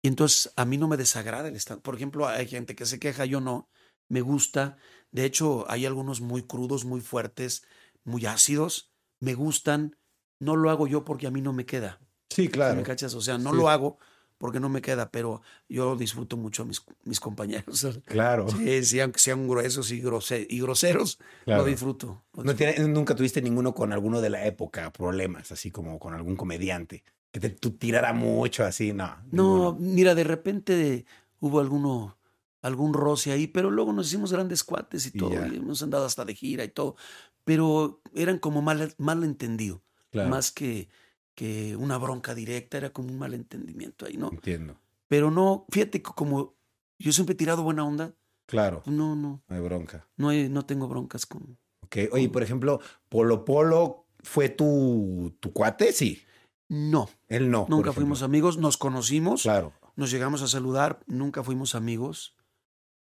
Y entonces a mí no me desagrada el stand. Por ejemplo, hay gente que se queja, yo no. Me gusta. De hecho, hay algunos muy crudos, muy fuertes, muy ácidos. Me gustan. No lo hago yo porque a mí no me queda. Sí, ¿Sí claro. ¿Me cachas? O sea, no Sí. lo hago porque no me queda, pero yo disfruto mucho a mis, mis compañeros. Claro. Sí, sí, aunque sean gruesos y, grose- y groseros, claro. lo disfruto. lo No disfruto. tiene- nunca tuviste ninguno con alguno de la época, problemas, así como con algún comediante. Que te tú tirara mucho así, no. No, ninguno. mira, de repente hubo alguno, algún roce ahí, pero luego nos hicimos grandes cuates y Y todo, y hemos andado hasta de gira y todo, pero eran como mal, malentendido, Claro, más que, que una bronca directa, era como un malentendimiento ahí, ¿no? entiendo. Pero no, fíjate que como yo siempre he tirado buena onda, Claro, no, no, no hay bronca. no, hay- no tengo broncas con... Ok, oye, por ejemplo, Polo Polo fue tu, tu cuate, sí. No, Él no. nunca fuimos amigos, nos conocimos, Claro, nos llegamos a saludar, nunca fuimos amigos.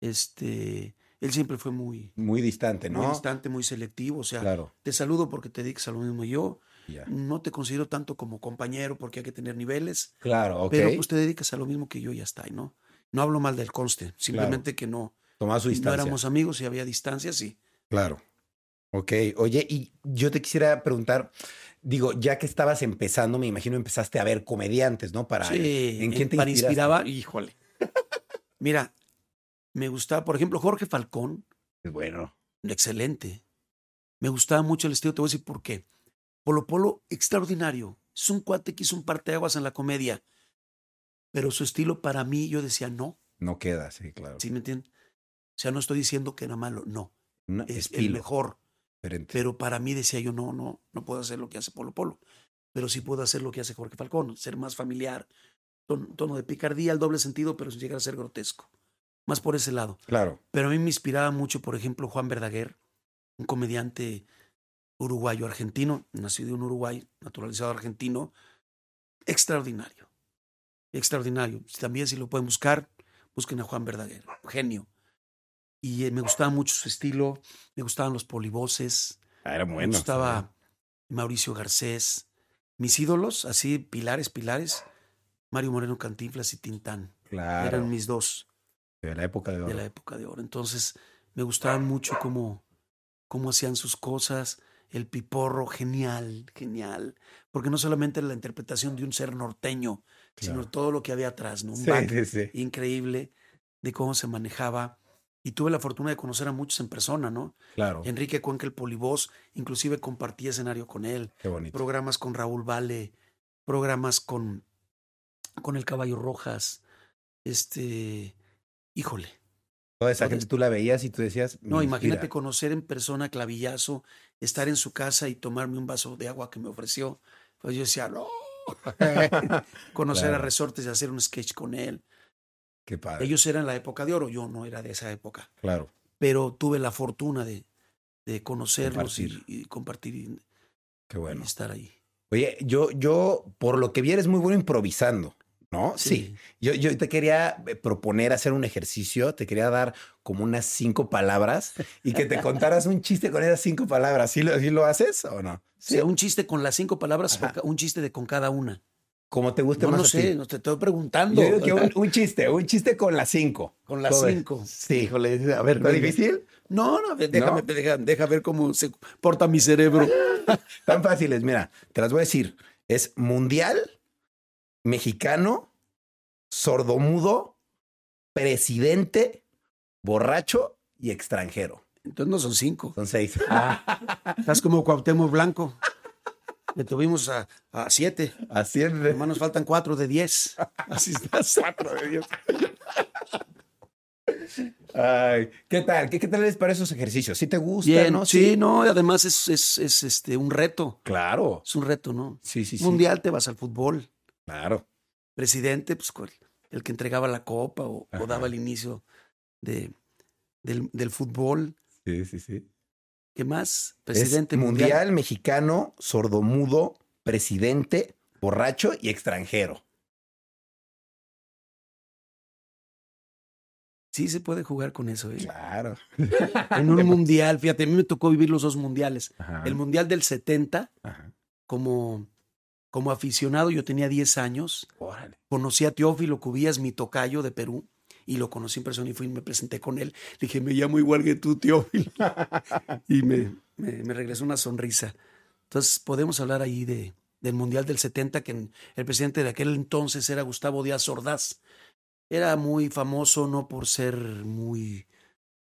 Este, él siempre fue muy, muy distante, ¿no? muy distante, muy selectivo. O sea, Claro, te saludo porque te dedicas a lo mismo yo. ya. No te considero tanto como compañero porque hay que tener niveles. Claro, ok. Pero pues te dedicas a lo mismo que yo y ya está, ¿y ¿no? No hablo mal del conste, simplemente que no, Tomaba su no distancia. éramos amigos y había distancia, sí. Claro. Ok, oye, y yo te quisiera preguntar, digo, ya que estabas empezando, me imagino empezaste a ver comediantes, ¿no? Para, Sí, ¿En quién te para inspiraba, híjole. Mira, me gustaba, por ejemplo, Jorge Falcón, Es bueno. excelente. Me gustaba mucho el estilo, te voy a decir por qué. Polo Polo, extraordinario. Es un cuate que hizo un parteaguas en la comedia. Pero su estilo para mí, yo decía, no, No queda, sí, claro. ¿sí me entienden? O sea, no estoy diciendo que era malo, no. Es el mejor. diferente. Pero para mí decía yo, no, no, no puedo hacer lo que hace Polo Polo. Pero sí puedo hacer lo que hace Jorge Falcón, ser más familiar, ton- tono de picardía, el doble sentido, pero sin llegar a ser grotesco. Más por ese lado. Claro, Pero a mí me inspiraba mucho, por ejemplo, Juan Verdaguer, un comediante uruguayo argentino, nacido en Uruguay, naturalizado argentino, extraordinario. Extraordinario. También si lo pueden buscar, busquen a Juan Verdaguer, genio. Y eh, me gustaba mucho su estilo, me gustaban los polivoces, Ah, era me bueno. gustaba Mauricio Garcés. Mis ídolos, así, pilares, pilares, Mario Moreno Cantinflas y Tintán. Claro. Eran mis dos De la época de oro. de la época de oro. Entonces, me gustaban mucho cómo, cómo hacían sus cosas. El piporro, genial, genial. Porque no solamente la interpretación de un ser norteño, Claro. sino todo lo que había atrás, ¿no? Un Sí, sí, sí. increíble de cómo se manejaba. Y tuve la fortuna de conocer a muchos en persona, ¿no? Claro. Enrique Cuenca, el Polivoz, inclusive compartí escenario con él. Qué bonito. Programas con Raúl Vale, programas con, con el Caballo Rojas. Este, híjole. Toda esa gente tú la veías y tú decías. No, me imagínate conocer en persona a Clavillazo, estar en su casa y tomarme un vaso de agua que me ofreció. Pues yo decía, no, Conocer a. Resortes y hacer un sketch con él. Qué padre. Ellos eran la época de oro, yo no era de esa época. Claro. Pero tuve la fortuna de, de conocerlos y- Compartir. y, compartir y, Qué y bueno. estar ahí. Oye, yo, yo, por lo que vi, eres muy bueno improvisando, ¿no? Sí. Yo, yo te quería eh, proponer hacer un ejercicio, te quería dar como unas cinco palabras y que te contaras un chiste con esas cinco palabras. ¿Sí lo, sí lo haces o no? Sea, un chiste con las cinco palabras, o un chiste de con cada una. Como te guste No, más no sé, no te estoy preguntando. Yo digo que un, un chiste, un chiste con las cinco. Con las cinco. Sí. Híjole, a ver. ¿Está difícil? No, no, déjame, ¿No? Deja, deja ver cómo se porta mi cerebro. Tan fáciles, mira, te las voy a decir. Es mundial, mexicano, sordomudo, presidente, borracho y extranjero. Entonces no son cinco. Son seis. Estás como Cuauhtémoc Blanco. Le tuvimos a, a siete. Así es. de- Además nos faltan cuatro de diez. Así estás. Cuatro de Dios. Ay, ¿qué tal? ¿Qué, qué tal les para esos ejercicios? ¿Sí te gusta, Bien, no? sí, no, y además es, es, es, este, un reto. Claro. Es un reto, ¿no? Sí, sí, sí. Mundial te vas al fútbol. Claro. Presidente, pues el que entregaba la copa o, daba el inicio de, del, del fútbol. Sí, sí, sí. ¿Qué más? Es Presidente mundial, mexicano, sordomudo, presidente, borracho y extranjero. Sí se puede jugar con eso. ¿eh? Claro. En un mundial, fíjate, a mí me tocó vivir los dos mundiales. Ajá. El mundial del 70, Ajá. como, como aficionado, yo tenía 10 años. Órale. Conocí a Teófilo Cubías, mi tocayo de Perú, y lo conocí en persona y fui y me presenté con él. Le dije, me llamo igual que tú, Teófilo. y me, me, me regresó una sonrisa. Entonces, podemos hablar ahí de, del Mundial del 70, que el presidente de aquel entonces era Gustavo Díaz Ordaz. Era muy famoso, no por ser muy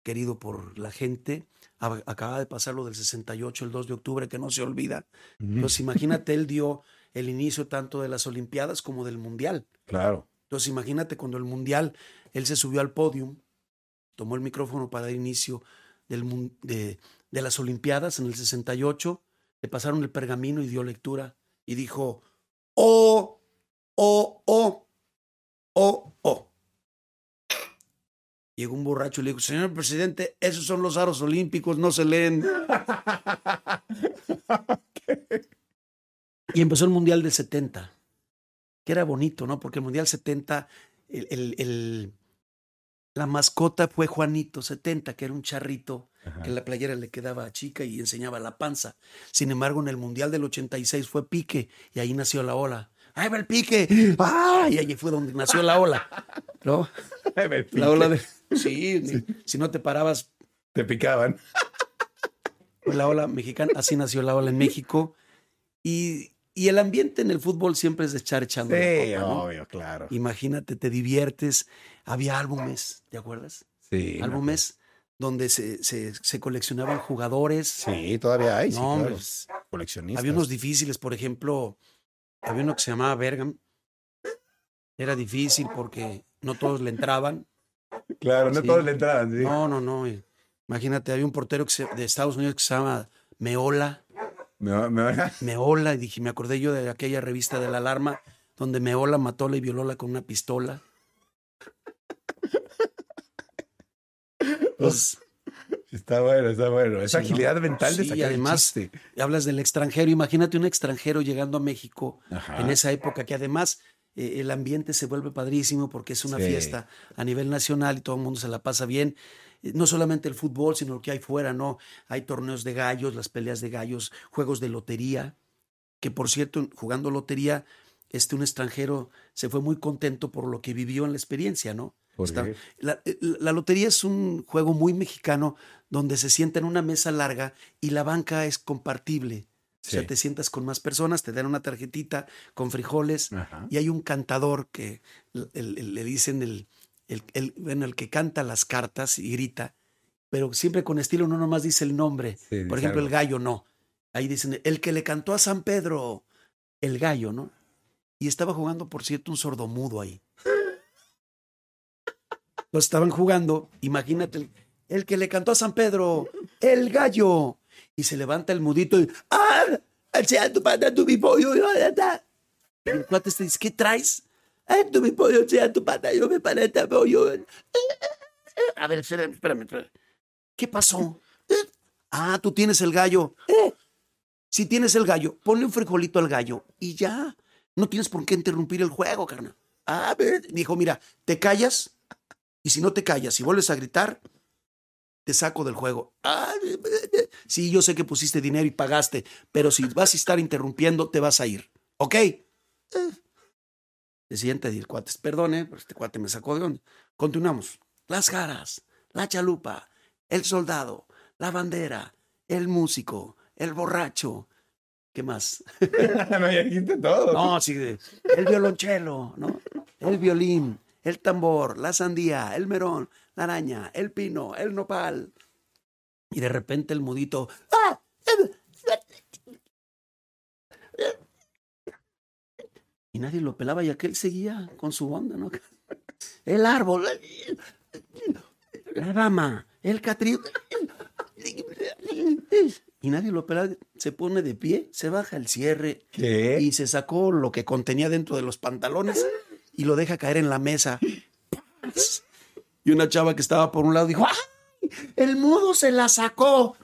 querido por la gente. Ab- Acaba de pasar lo del 68, el 2 de octubre, que no se olvida. Entonces, imagínate, él dio el inicio tanto de las Olimpiadas como del Mundial. Claro. Entonces, imagínate cuando el Mundial, él se subió al podium, tomó el micrófono para dar inicio del, de las Olimpiadas en el 68, le pasaron el pergamino y dio lectura y dijo, oh, oh, oh, oh, oh. Llegó un borracho y le dijo, señor presidente, esos son los aros olímpicos, no se leen. Y empezó el Mundial del 70, que era bonito, ¿no? Porque el Mundial 70, el, el- el- la mascota fue Juanito 70, que era un charrito Ajá. que la playera le quedaba chica y enseñaba la panza. Sin embargo, en el Mundial del 86 fue Pique y ahí nació la ola. ¡Ahí va el Pique! ¡Ah! Y allí fue donde nació la ola. ¿No? La ola de... Sí, ni- si no te parabas, Te picaban. fue la ola mexicana. Así nació la ola en México. Y, y el ambiente en el fútbol siempre es de echar echando la Sí, copa, ¿no? obvio, claro. Imagínate, te diviertes. Había álbumes, ¿te acuerdas? Sí. me álbumes donde se, se, se coleccionaban jugadores. Sí, todavía hay. no, claro. pues, Coleccionistas. había unos difíciles, por ejemplo, había uno que se llamaba Bergam. Era difícil porque no todos le entraban. Claro, no Sí. todos le entraban, sí. No, no, no. Imagínate, había un portero que se- de Estados Unidos que se llama Meola. Me me Meola, y dije, me acordé yo de aquella revista de la alarma donde Meola mató y violóla con una pistola. Pues, Está bueno, está bueno. Esa Sí, ¿no? agilidad mental de Sí, sacar el además, chiste. hablas del extranjero, imagínate un extranjero llegando a México Ajá. en esa época, que además eh, el ambiente se vuelve padrísimo porque es una Sí. fiesta a nivel nacional y todo el mundo se la pasa bien. Eh, No solamente el fútbol, sino lo que hay fuera, ¿no? Hay torneos de gallos, las peleas de gallos, juegos de lotería, que por cierto, jugando lotería, este un extranjero se fue muy contento por lo que vivió en la experiencia, ¿no? La, eh, la lotería es un juego muy mexicano donde se sienta en una mesa larga y la banca es compartible. O sea, te sientas con más personas, te dan una tarjetita con frijoles Ajá. y hay un cantador que el- le dicen el, el, el- bueno, el que canta las cartas y grita, pero siempre con estilo, no nomás dice el nombre. Sí, Por ejemplo, el gallo no. Ahí dicen, el que le cantó a San Pedro, el gallo, ¿no? Y estaba jugando, por cierto, un sordomudo ahí. Lo estaban jugando, imagínate, el, el que le cantó a San Pedro, el gallo. Y se levanta el mudito y, ¡ah! Alzando para tu mi pollo, Y el cuate te dice, ¿qué traes? Tú me pollo, sea tu pata, yo me paleta, pollo. A ver, espérame, espérame. ¿Qué pasó? Ah, tú tienes el gallo. Si tienes el gallo, ponle un frijolito al gallo y ya. No tienes por qué interrumpir el juego, carnal. A ver, dijo, mira, te callas y si no te callas y vuelves a gritar, te saco del juego. Sí, yo sé que pusiste dinero y pagaste, pero si vas a estar interrumpiendo, te vas a ir. ¿Ok? Se siente y el cuate, perdone, pero este cuate me sacó de onda. Continuamos. Las caras, la chalupa, el soldado, la bandera, el músico, el borracho. ¿Qué más? no, ya dijiste todo. No, sí, el violonchelo, ¿no? El violín, el tambor, la sandía, el merón, la araña, el pino, el nopal. Y de repente el mudito. ¡Ah! Y nadie lo pelaba y aquel seguía con su onda, ¿no? El árbol, la dama, el catrín. Y nadie lo pelaba. Se pone de pie, se baja el cierre. ¿Qué? Y se sacó lo que contenía dentro de los pantalones y lo deja caer en la mesa. Y una chava que estaba por un lado dijo, ¡ay! El mudo se la sacó.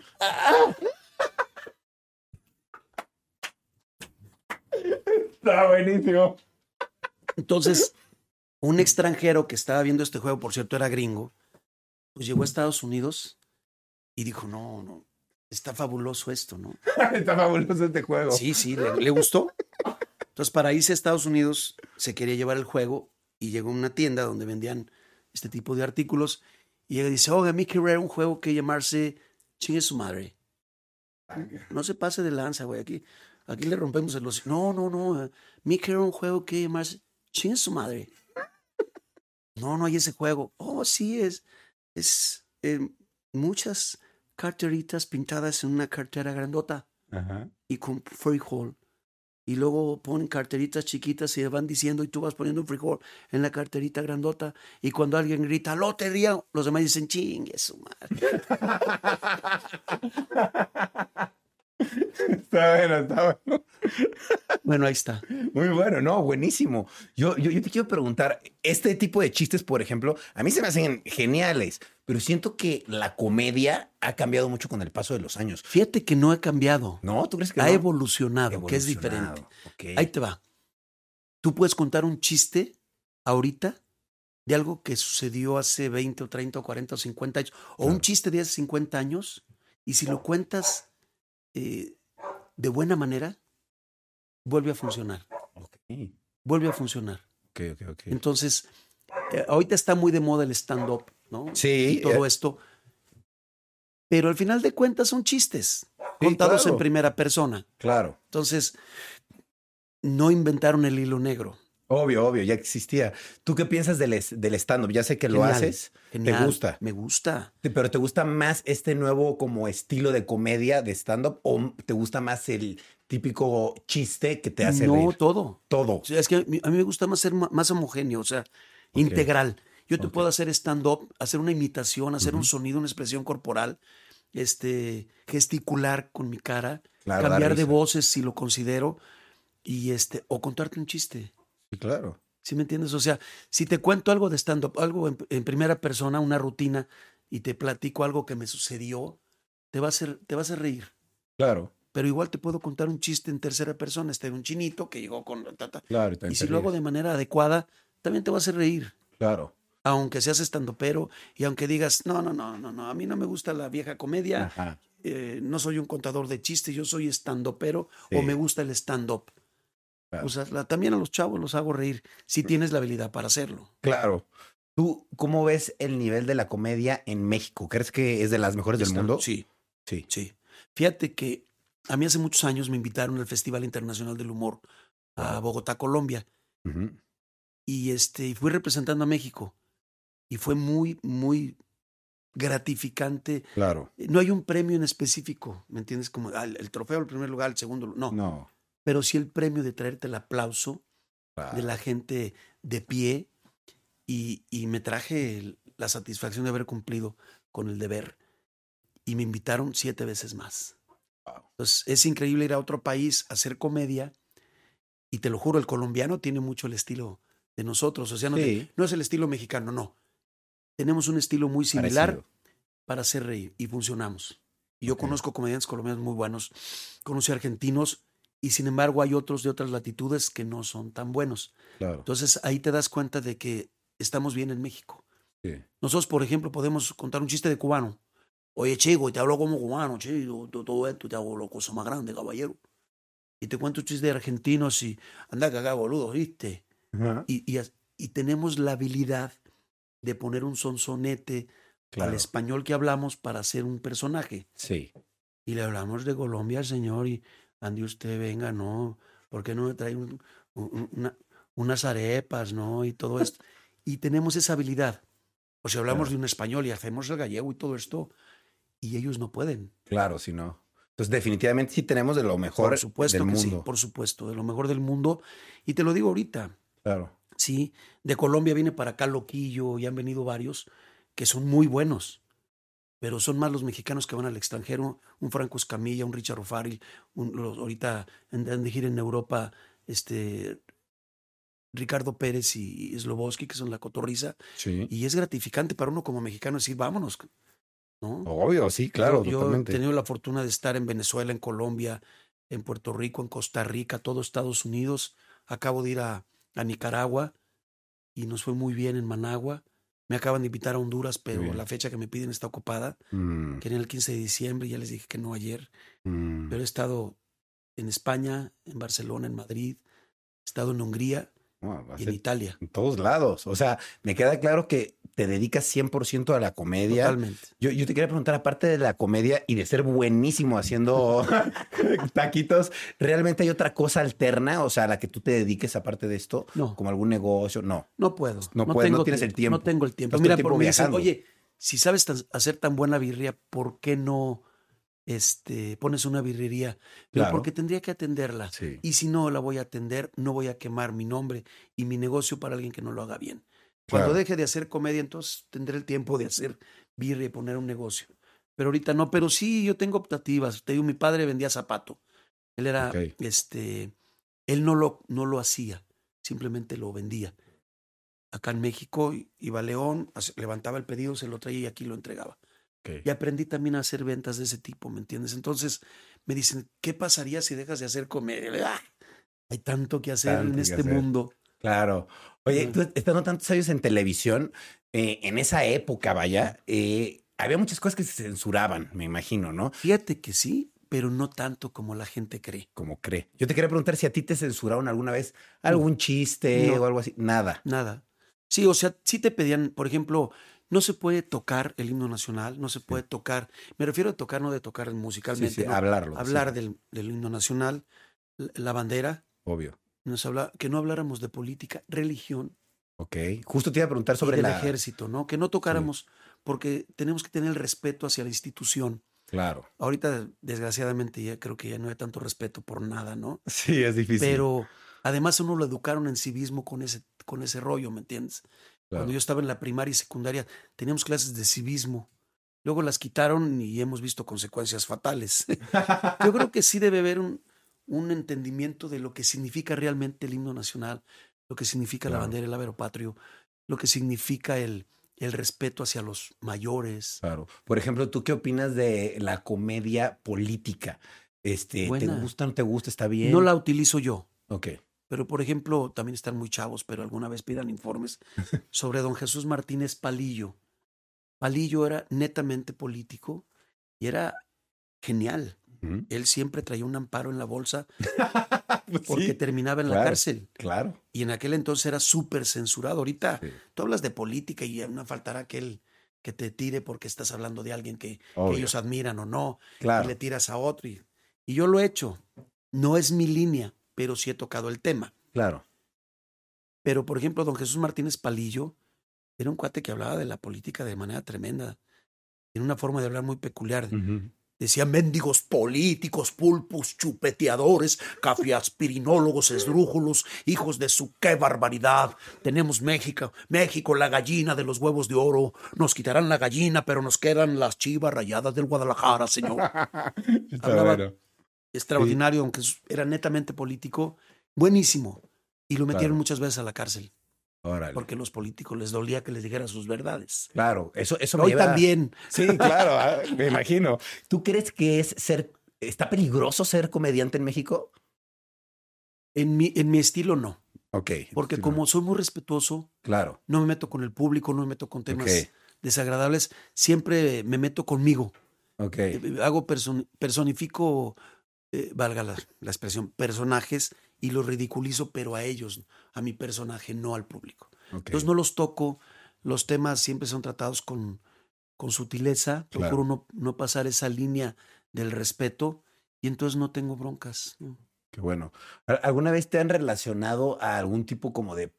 Está buenísimo. Entonces, un extranjero que estaba viendo este juego, por cierto, era gringo, pues llegó a Estados Unidos y dijo, no, no, está fabuloso esto, ¿no? Está fabuloso este juego. Sí, sí, le, le gustó. Entonces, para irse a Estados Unidos, se quería llevar el juego y llegó a una tienda donde vendían este tipo de artículos y ella dice, oiga, me quiero un juego que llamarse Chingue su madre. No se pase de lanza, güey, aquí, aquí le rompemos el los... No, no, no, me quiero un juego que llamarse Chingue su madre. No, no hay ese juego. Oh, sí, es, es eh, muchas carteritas pintadas en una cartera grandota Ajá. y con frijol. Y luego ponen carteritas chiquitas y van diciendo y tú vas poniendo un frijol en la carterita grandota. Y cuando alguien grita, lotería, los demás dicen, chingue su madre. Está bueno, está bueno. Bueno, ahí está. Muy bueno, no, buenísimo. Yo, yo, yo te quiero preguntar, este tipo de chistes, por ejemplo, a mí se me hacen geniales, pero siento que la comedia ha cambiado mucho con el paso de los años. Fíjate que no he cambiado. ¿No? ¿Tú crees que ha no? evolucionado, que es diferente. Evolucionado, ok. Ahí te va. Tú puedes contar un chiste ahorita de algo que sucedió hace 20 o 30 o 40 o 50 años, o un chiste de hace 50 años, y si lo cuentas eh, de buena manera, vuelve a funcionar, vuelve a funcionar. Entonces, eh, ahorita está muy de moda el stand-up, ¿no? Sí, Y todo eh. esto. Pero al final de cuentas son chistes, contados claro. en primera persona. Claro. Entonces, no inventaron el hilo negro. Obvio, obvio, ya existía. ¿Tú qué piensas del, del stand-up? Ya sé que lo haces. genial. ¿Te gusta? Me gusta. ¿Pero te gusta más este nuevo como estilo de comedia de stand-up o te gusta más el típico chiste que te hace no, reír? todo. Todo. O sea, es que a mí, me gusta más ser más homogéneo, o sea, integral. Yo te puedo hacer stand-up, hacer una imitación, hacer un sonido, una expresión corporal, este, gesticular con mi cara, Claro, cambiar de voces si lo considero, y este, o contarte un chiste. Sí, claro. ¿Sí me entiendes? O sea, si te cuento algo de stand-up, algo en, en primera persona, una rutina, y te platico algo que me sucedió, te va a hacer, te va a hacer reír. Claro. Pero igual te puedo contar un chiste en tercera persona. Este un chinito que llegó con. ta, ta, Claro. y también si lo hago de manera adecuada, también te va a hacer reír. Claro. Aunque seas estandopero y aunque digas, no, no, no, no, no, a mí no me gusta la vieja comedia, Ajá. eh, no soy un contador de chistes, yo soy estandopero o Sí. me gusta el stand-up. Claro. O sea, la- también a los chavos los hago reír si tienes la habilidad para hacerlo. Claro. ¿Tú cómo ves el nivel de la comedia en México? ¿Crees que es de las mejores del Está- mundo? Sí, Sí. sí. Fíjate que a mí hace muchos años me invitaron al Festival Internacional del Humor a. Bogotá, Colombia. Y este fui representando a México y fue muy muy gratificante Claro. no hay un premio en específico me entiendes como ah, el, el trofeo el primer lugar el segundo no, No. Pero sí el premio de traerte el aplauso de la gente de pie y, y me traje el- la satisfacción de haber cumplido con el deber y me invitaron siete veces más Wow. entonces es increíble ir a otro país a hacer comedia Y te lo juro, el colombiano tiene mucho el estilo de nosotros. O sea, no, Sí. no es el estilo mexicano, no. Tenemos un estilo muy similar Parecido. para hacer reír y funcionamos. Y yo conozco comediantes colombianos muy buenos, conocí argentinos y sin embargo hay otros de otras latitudes que no son tan buenos. Claro. Entonces ahí te das cuenta de que estamos bien en México. Sí. Nosotros, por ejemplo, podemos contar un chiste de cubano. Oye, chico, te hablo como cubano, chico, to- todo esto, te hago la cosa más grande, caballero. Y te cuento un chiste de argentinos y anda cagá, boludo, ¿viste? Ajá. Y, y y tenemos la habilidad de poner un sonsonete Claro. al español que hablamos para hacer un personaje. Sí. Y le hablamos de Colombia al señor y ande usted, venga, no, ¿por qué no me trae un- un- una- unas arepas, no? Y todo esto. y tenemos esa habilidad. O si hablamos Claro. de un español y hacemos el gallego y todo esto, y ellos no pueden. Claro, si no. Entonces, definitivamente sí tenemos de lo mejor Por supuesto del que mundo. sí, por supuesto, de lo mejor del mundo. Y te lo digo ahorita, Claro. sí, de Colombia viene para acá Loquillo y han venido varios que son muy buenos, pero son más los mexicanos que van al extranjero, un Franco Escamilla, un Richard los- ahorita andan de gira en Europa, este Ricardo Pérez y Sloboski, que son la cotorriza, Sí. y es gratificante para uno como mexicano decir, vámonos, ¿no? Obvio, sí, claro, yo, he tenido la fortuna de estar en Venezuela, en Colombia, en Puerto Rico, en Costa Rica, todo Estados Unidos. Acabo de ir a, a Nicaragua y nos fue muy bien en Managua. Me acaban de invitar a Honduras, pero bien. la fecha que me piden está ocupada. Mm, Querían el 15 de diciembre, ya les dije que no ayer. mm. Pero he estado en España, en Barcelona, en Madrid, he estado en Hungría y en Italia. en todos lados. O sea, me queda claro que te dedicas 100% a la comedia. Totalmente. Yo, yo te quería preguntar, aparte de la comedia y de ser buenísimo haciendo taquitos, ¿realmente hay otra cosa alterna? O sea, a la que tú te dediques aparte de esto, No, como algún negocio. No. no puedo. No puedes, no tengo tienes el tie- tiempo. No tengo el tiempo. Estás Mira, el tiempo por- me dicen, viajando. oye, si sabes tan- hacer tan buena birria, ¿por qué no este, pones una birrería? Pero Claro. porque tendría que atenderla. Sí. Y si no la voy a atender, no voy a quemar mi nombre y mi negocio para alguien que no lo haga bien. Cuando Claro. deje de hacer comedia, entonces tendré el tiempo de hacer birria y poner un negocio. Pero ahorita no, pero sí, yo tengo optativas. Te digo, mi padre vendía zapato. Él era, Ok. este, él no lo, no lo hacía, simplemente lo vendía. Acá en México iba a León, levantaba el pedido, se lo traía y aquí lo entregaba. Y aprendí también a hacer ventas de ese tipo, ¿me entiendes? Entonces me dicen, ¿qué pasaría si dejas de hacer comedia? "Ah, hay tanto que hacer Tanto en que este hacer. mundo. Claro. Oye, tú estando tantos años en televisión, eh, en esa época, vaya, eh, había muchas cosas que se censuraban, me imagino, ¿no? Fíjate que sí, pero no tanto como la gente cree. Como cree. Yo te quería preguntar si a ti te censuraron alguna vez algún chiste No. o algo así. Nada. Nada. Sí, o sea, sí te pedían, por ejemplo, no se puede tocar el himno nacional, no se puede tocar, me refiero a tocar, no de tocar musicalmente, sí, ¿no? hablarlo. hablar del, del himno nacional, la bandera, Obvio. Nos habla, que no habláramos de política, religión Ok. Justo te iba a preguntar sobre y del la... ejército, ¿no? Que no tocáramos, porque tenemos que tener el respeto hacia la institución. Claro. Ahorita, desgraciadamente, ya creo que ya no hay tanto respeto por nada, ¿no? Sí, es difícil. Pero además uno lo educaron en civismo con ese, con ese rollo, ¿me entiendes? Cuando yo estaba en la primaria y secundaria, teníamos clases de civismo. Luego las quitaron y hemos visto consecuencias fatales. Yo creo que sí debe haber un, un entendimiento de lo que significa realmente el himno nacional, lo que significa la bandera, el aeropatrio, lo que significa el, el respeto hacia los mayores. Claro. Por ejemplo, ¿tú qué opinas de la comedia política? Este, ¿Te gusta, no te gusta? ¿Está bien? No la utilizo yo. Ok. Pero, por ejemplo, también están muy chavos, pero alguna vez pidan informes sobre don Jesús Martínez Palillo. Palillo era netamente político y era genial. Él siempre traía un amparo en la bolsa Pues porque sí, terminaba en la cárcel. claro. Y en aquel entonces era súper censurado. Ahorita Sí, tú hablas de política y no faltará aquel que te tire porque estás hablando de alguien que, ellos admiran o no. Claro. Y le tiras a otro. Y, y yo lo he hecho. No es mi línea, pero sí he tocado el tema. Claro. Pero, por ejemplo, don Jesús Martínez Palillo era un cuate que hablaba de la política de manera tremenda. Tiene una forma de hablar muy peculiar. Decía mendigos políticos, pulpos, chupeteadores, cafiaspirinólogos, esdrújulos, hijos de su qué barbaridad. Tenemos México, México, la gallina de los huevos de oro. Nos quitarán la gallina, pero nos quedan las chivas rayadas del Guadalajara, señor. Hablaba- bueno. Extraordinario, aunque era netamente político. Buenísimo. Y lo metieron Claro. muchas veces a la cárcel, Órale. porque a los políticos les dolía que les dijera sus verdades. Claro, eso, eso me Hoy lleva- también. Sí, claro, ah, me imagino. ¿Tú crees que es ser, está peligroso ser comediante en México? En mi, en mi estilo no, Ok. porque sí, como soy muy respetuoso, Claro. no me meto con el público, no me meto con temas desagradables, siempre me meto conmigo. Ok. Eh, Hago person- personifico, eh, valga la, la expresión, personajes y los ridiculizo, pero a ellos, a mi personaje, no al público. Entonces no los toco, los temas siempre son tratados con, con sutileza, Claro. procuro no, no pasar esa línea del respeto y entonces no tengo broncas. ¿no? Qué bueno. ¿Al- ¿Alguna vez te han relacionado a algún tipo como de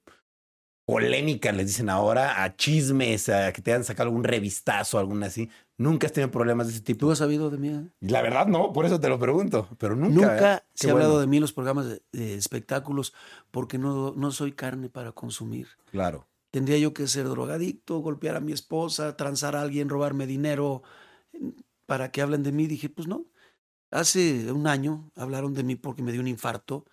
polémica, les dicen ahora, a chismes, a que te han sacado algún revistazo, alguna así? ¿Nunca has tenido problemas de ese ¿Tú tipo? has sabido de mí? eh? La verdad no, por eso te lo pregunto, pero nunca. Nunca ¿eh? se ha hablado de mí en los programas de, de espectáculos porque no, no soy carne para consumir. Claro. Tendría yo que ser drogadicto, golpear a mi esposa, transar a alguien, robarme dinero para que hablen de mí. Dije, pues no. Hace un año hablaron de mí porque me dio un infarto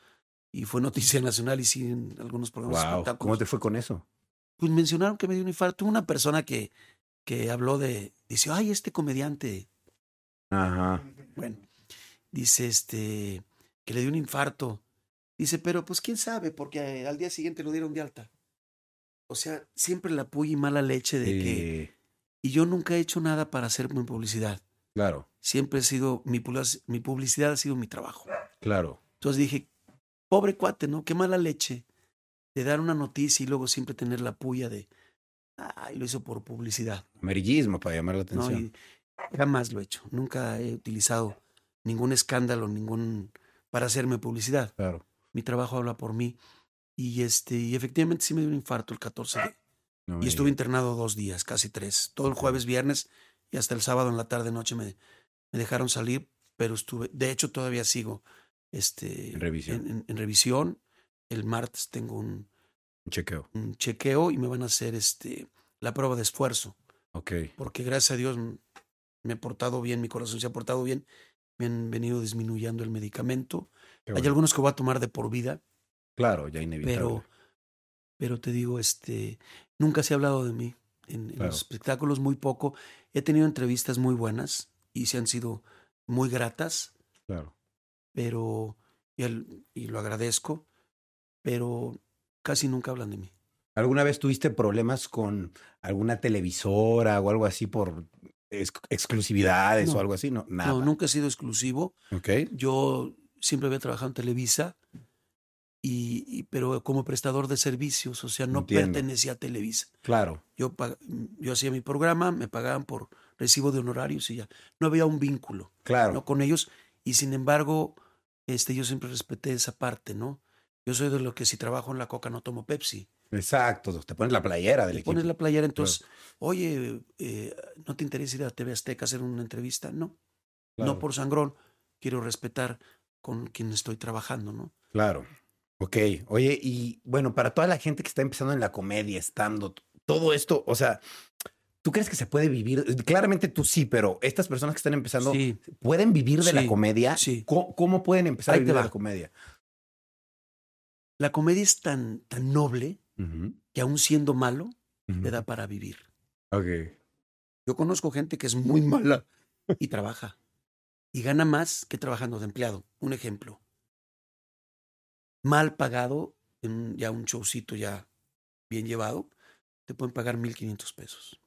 y fue noticia nacional y sí en algunos programas Wow. ¿Cómo te fue con eso? Pues mencionaron que me dio un infarto. Una persona que, que habló de, dice, ay, este comediante, Ajá. bueno, dice este, que le dio un infarto. Dice, pero pues quién sabe, porque al día siguiente lo dieron de alta. O sea, siempre la puya y mala leche de que... Y yo nunca he hecho nada para hacerme publicidad. claro, Siempre he sido, mi, public- mi publicidad ha sido mi trabajo. claro. Entonces dije, pobre cuate, ¿no? Qué mala leche de dar una noticia y luego siempre tener la puya de, ay, lo hizo por publicidad. Amarillismo para llamar la atención. Y jamás lo he hecho. Nunca he utilizado ningún escándalo, ningún para hacerme publicidad. Claro. Mi trabajo habla por mí. Y este, y efectivamente sí me dio un infarto el 14 de, No y estuve internado dos días, casi tres. Todo el jueves, viernes y hasta el sábado en la tarde, noche me, me dejaron salir, pero estuve, de hecho todavía sigo este, En revisión. En, en- en revisión. El martes tengo un, Un chequeo. un chequeo y me van a hacer este, la prueba de esfuerzo, Ok. porque gracias a Dios me he portado bien, mi corazón se ha portado bien, me han venido disminuyendo el medicamento. Hay algunos que voy a tomar de por vida, Claro, ya inevitable. pero, pero te digo, este, nunca se ha hablado de mí en, los espectáculos, muy poco. He tenido entrevistas muy buenas y se han sido muy gratas, Claro. Pero, y, el- y lo agradezco, pero casi nunca hablan de mí. ¿Alguna vez tuviste problemas con alguna televisora o algo así por ex- exclusividades No. o algo así? No, nada. No, nunca he sido exclusivo. Ok. Yo siempre había trabajado en Televisa, y, y- pero como prestador de servicios, o sea, no Entiendo. pertenecía a Televisa. Claro. Yo, yo hacía mi programa, me pagaban por recibo de honorarios y ya. No había un vínculo Claro. ¿no? con ellos y sin embargo, este, yo siempre respeté esa parte, ¿no? Yo soy de lo que si trabajo en la coca no tomo Pepsi. Exacto. Te pones la playera del Te equipo. pones la playera, entonces, oye, eh, ¿no te interesa ir a TV Azteca a hacer una entrevista? No, Claro. no por sangrón. Quiero respetar con quien estoy trabajando, ¿no? Claro. Ok. Oye, y bueno, para toda la gente que está empezando en la comedia, estando, todo esto, o sea, ¿tú crees que se puede vivir? Claramente tú sí, pero estas personas que están empezando, Sí, ¿pueden vivir de la comedia? sí. ¿Cómo, cómo pueden empezar Ahí a vivir de la comedia? la comedia es tan, tan noble que aún siendo malo, ujú. te da para vivir. Ok. Yo conozco gente que es muy mala y trabaja. Y gana más que trabajando de empleado. Un ejemplo. Mal pagado, en ya un showcito ya bien llevado, te pueden pagar 1.500 pesos.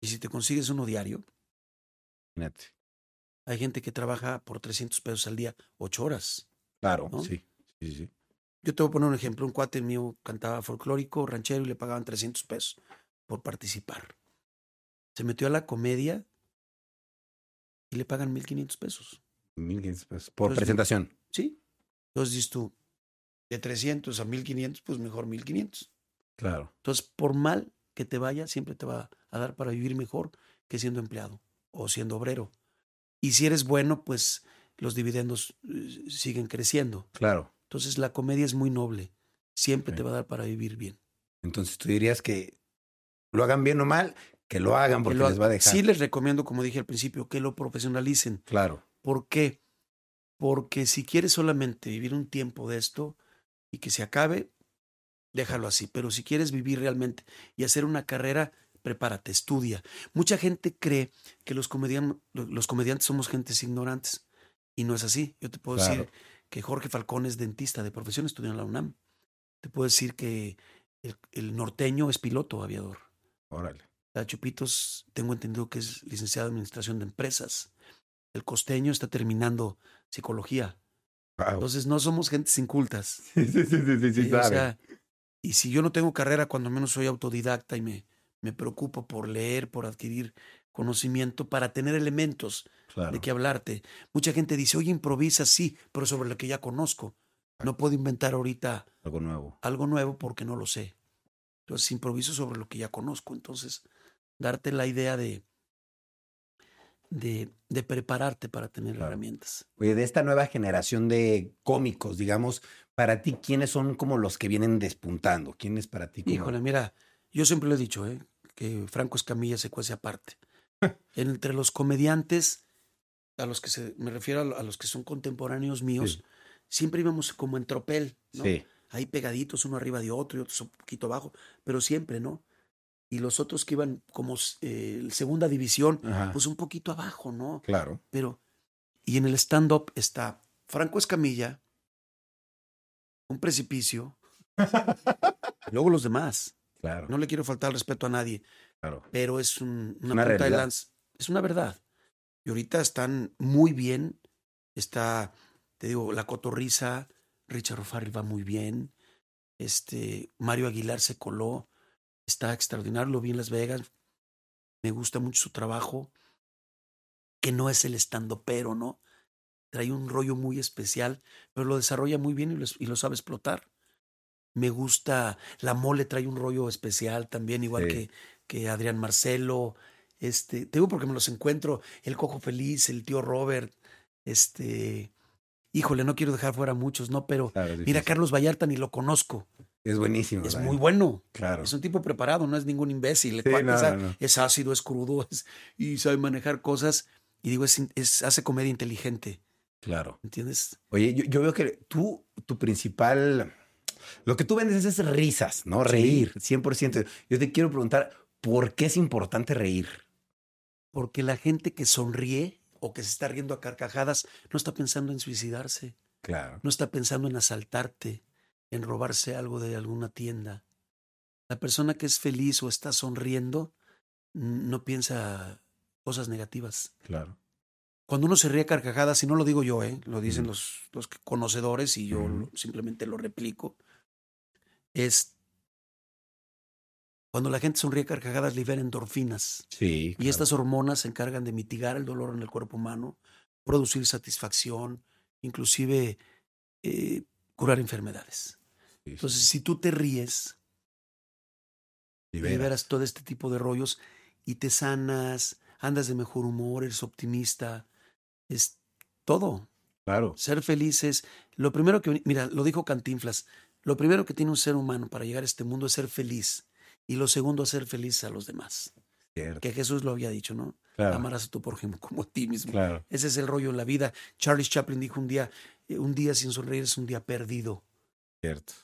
Y si te consigues uno diario, Imagínate. hay gente que trabaja por 300 pesos al día, ocho horas. Claro, ¿No? sí. Sí, sí. Yo te voy a poner un ejemplo. Un cuate mío cantaba folclórico, ranchero y le pagaban 300 pesos por participar. Se metió a la comedia y le pagan 1.500 pesos. 1500 pesos. Por Entonces, presentación. ¿Sí? Entonces dices tú, de 300 a 1500, pues mejor 1500. Claro. Entonces, por mal que te vaya, siempre te va a dar para vivir mejor que siendo empleado o siendo obrero. Y si eres bueno, pues los dividendos eh, siguen creciendo. Claro. Entonces, la comedia es muy noble. Siempre te va a dar para vivir bien. Entonces tú dirías que lo hagan bien o mal, que lo hagan Que porque lo- les va a dejar. Sí les recomiendo, como dije al principio, que lo profesionalicen. Claro. ¿Por qué? Porque si quieres solamente vivir un tiempo de esto, y que se acabe, déjalo así. Pero si quieres vivir realmente y hacer una carrera, prepárate, estudia. Mucha gente cree que los, comedian- los comediantes somos gentes ignorantes y no es así. Yo te puedo Claro. decir que Jorge Falcón es dentista de profesión, estudió en la UNAM. Te puedo decir que el, el norteño es piloto aviador. Órale. La Chupitos, tengo entendido que es licenciado en Administración de Empresas. El costeño está terminando psicología. Wow. Entonces no somos gentes incultas. Sí, sí, sí, sí, sí, sí, Sí, o sabe. sea, y si yo no tengo carrera, cuando menos soy autodidacta y me, me preocupo por leer, por adquirir conocimiento, para tener elementos claro. de qué hablarte. Mucha gente dice, oye, improvisa, sí, pero sobre lo que ya conozco. No puedo inventar ahorita Algo nuevo. algo nuevo porque no lo sé. Entonces improviso sobre lo que ya conozco. Entonces, darte la idea de, de, de prepararte para tener Claro. herramientas. Oye, de esta nueva generación de cómicos, digamos, para ti, ¿quiénes son como los que vienen despuntando? ¿Quién es para ti? Como... Híjole, mira, yo siempre lo he dicho, ¿eh? que Franco Escamilla se cuece aparte. Entre los comediantes, a los que se, me refiero a, lo- a los que son contemporáneos míos, Sí. siempre íbamos como en tropel, ¿no? Sí, Ahí pegaditos, uno arriba de otro y otros un poquito abajo, pero siempre, ¿no? Y los otros que iban como eh, segunda división, Ajá. pues un poquito abajo, ¿no? claro. Pero, y en el stand-up está Franco Escamilla, un precipicio, y luego los demás. Claro, No le quiero faltar el respeto a nadie, claro. pero es un- una, Una punta de lanza. Es una verdad. Y ahorita están muy bien. Está, te digo, La Cotorriza, Richard O'Farrell va muy bien. Este, Mario Aguilar se coló. Está extraordinario, lo vi en Las Vegas. Me gusta mucho su trabajo. Que no es el estando pero, ¿no? Trae un rollo muy especial, pero lo desarrolla muy bien y lo, y lo sabe explotar. Me gusta, la mole trae un rollo especial también, igual Sí. que, que Adrián Marcelo. Este, te digo porque me los encuentro, el Cojo Feliz, el tío Robert, este, híjole, no quiero dejar fuera muchos, ¿no? Pero Claro, mira. Carlos Vallarta ni lo conozco, Es buenísimo. es ¿verdad? muy bueno, Claro. es un tipo preparado, no es ningún imbécil, Sí, no, es, no, ácido, es crudo, es- y sabe manejar cosas, y digo, es, es- hace comedia inteligente, Claro. ¿entiendes? Oye, yo, yo veo que tú, tu principal, lo que tú vendes es risas, ¿no? Reír, 100%. Yo te quiero preguntar, ¿por qué es importante reír? Porque la gente que sonríe o que se está riendo a carcajadas no está pensando en suicidarse. Claro. no está pensando en asaltarte, en robarse algo de alguna tienda. La persona que es feliz o está sonriendo no piensa cosas negativas. Claro. Cuando uno se ríe a carcajadas, y no lo digo yo, ¿eh? lo dicen los, los conocedores y yo simplemente lo replico, es cuando la gente sonríe a carcajadas libera endorfinas. Sí. Y estas hormonas se encargan de mitigar el dolor en el cuerpo humano, producir satisfacción, inclusive eh, curar enfermedades. Entonces, si tú te ríes, libera. liberas todo este tipo de rollos y te sanas, andas de mejor humor, eres optimista, es todo. Claro. Ser felices. Lo primero que, mira, lo dijo Cantinflas, lo primero que tiene un ser humano para llegar a este mundo es ser feliz. Y lo segundo, hacer feliz a los demás. Cierto. Que Jesús lo había dicho, ¿no? Claro. Amarás a tu prójimo como a ti mismo. Claro. Ese es el rollo en la vida. Charlie Chaplin dijo un día, un día sin sonreír es un día perdido. Cierto.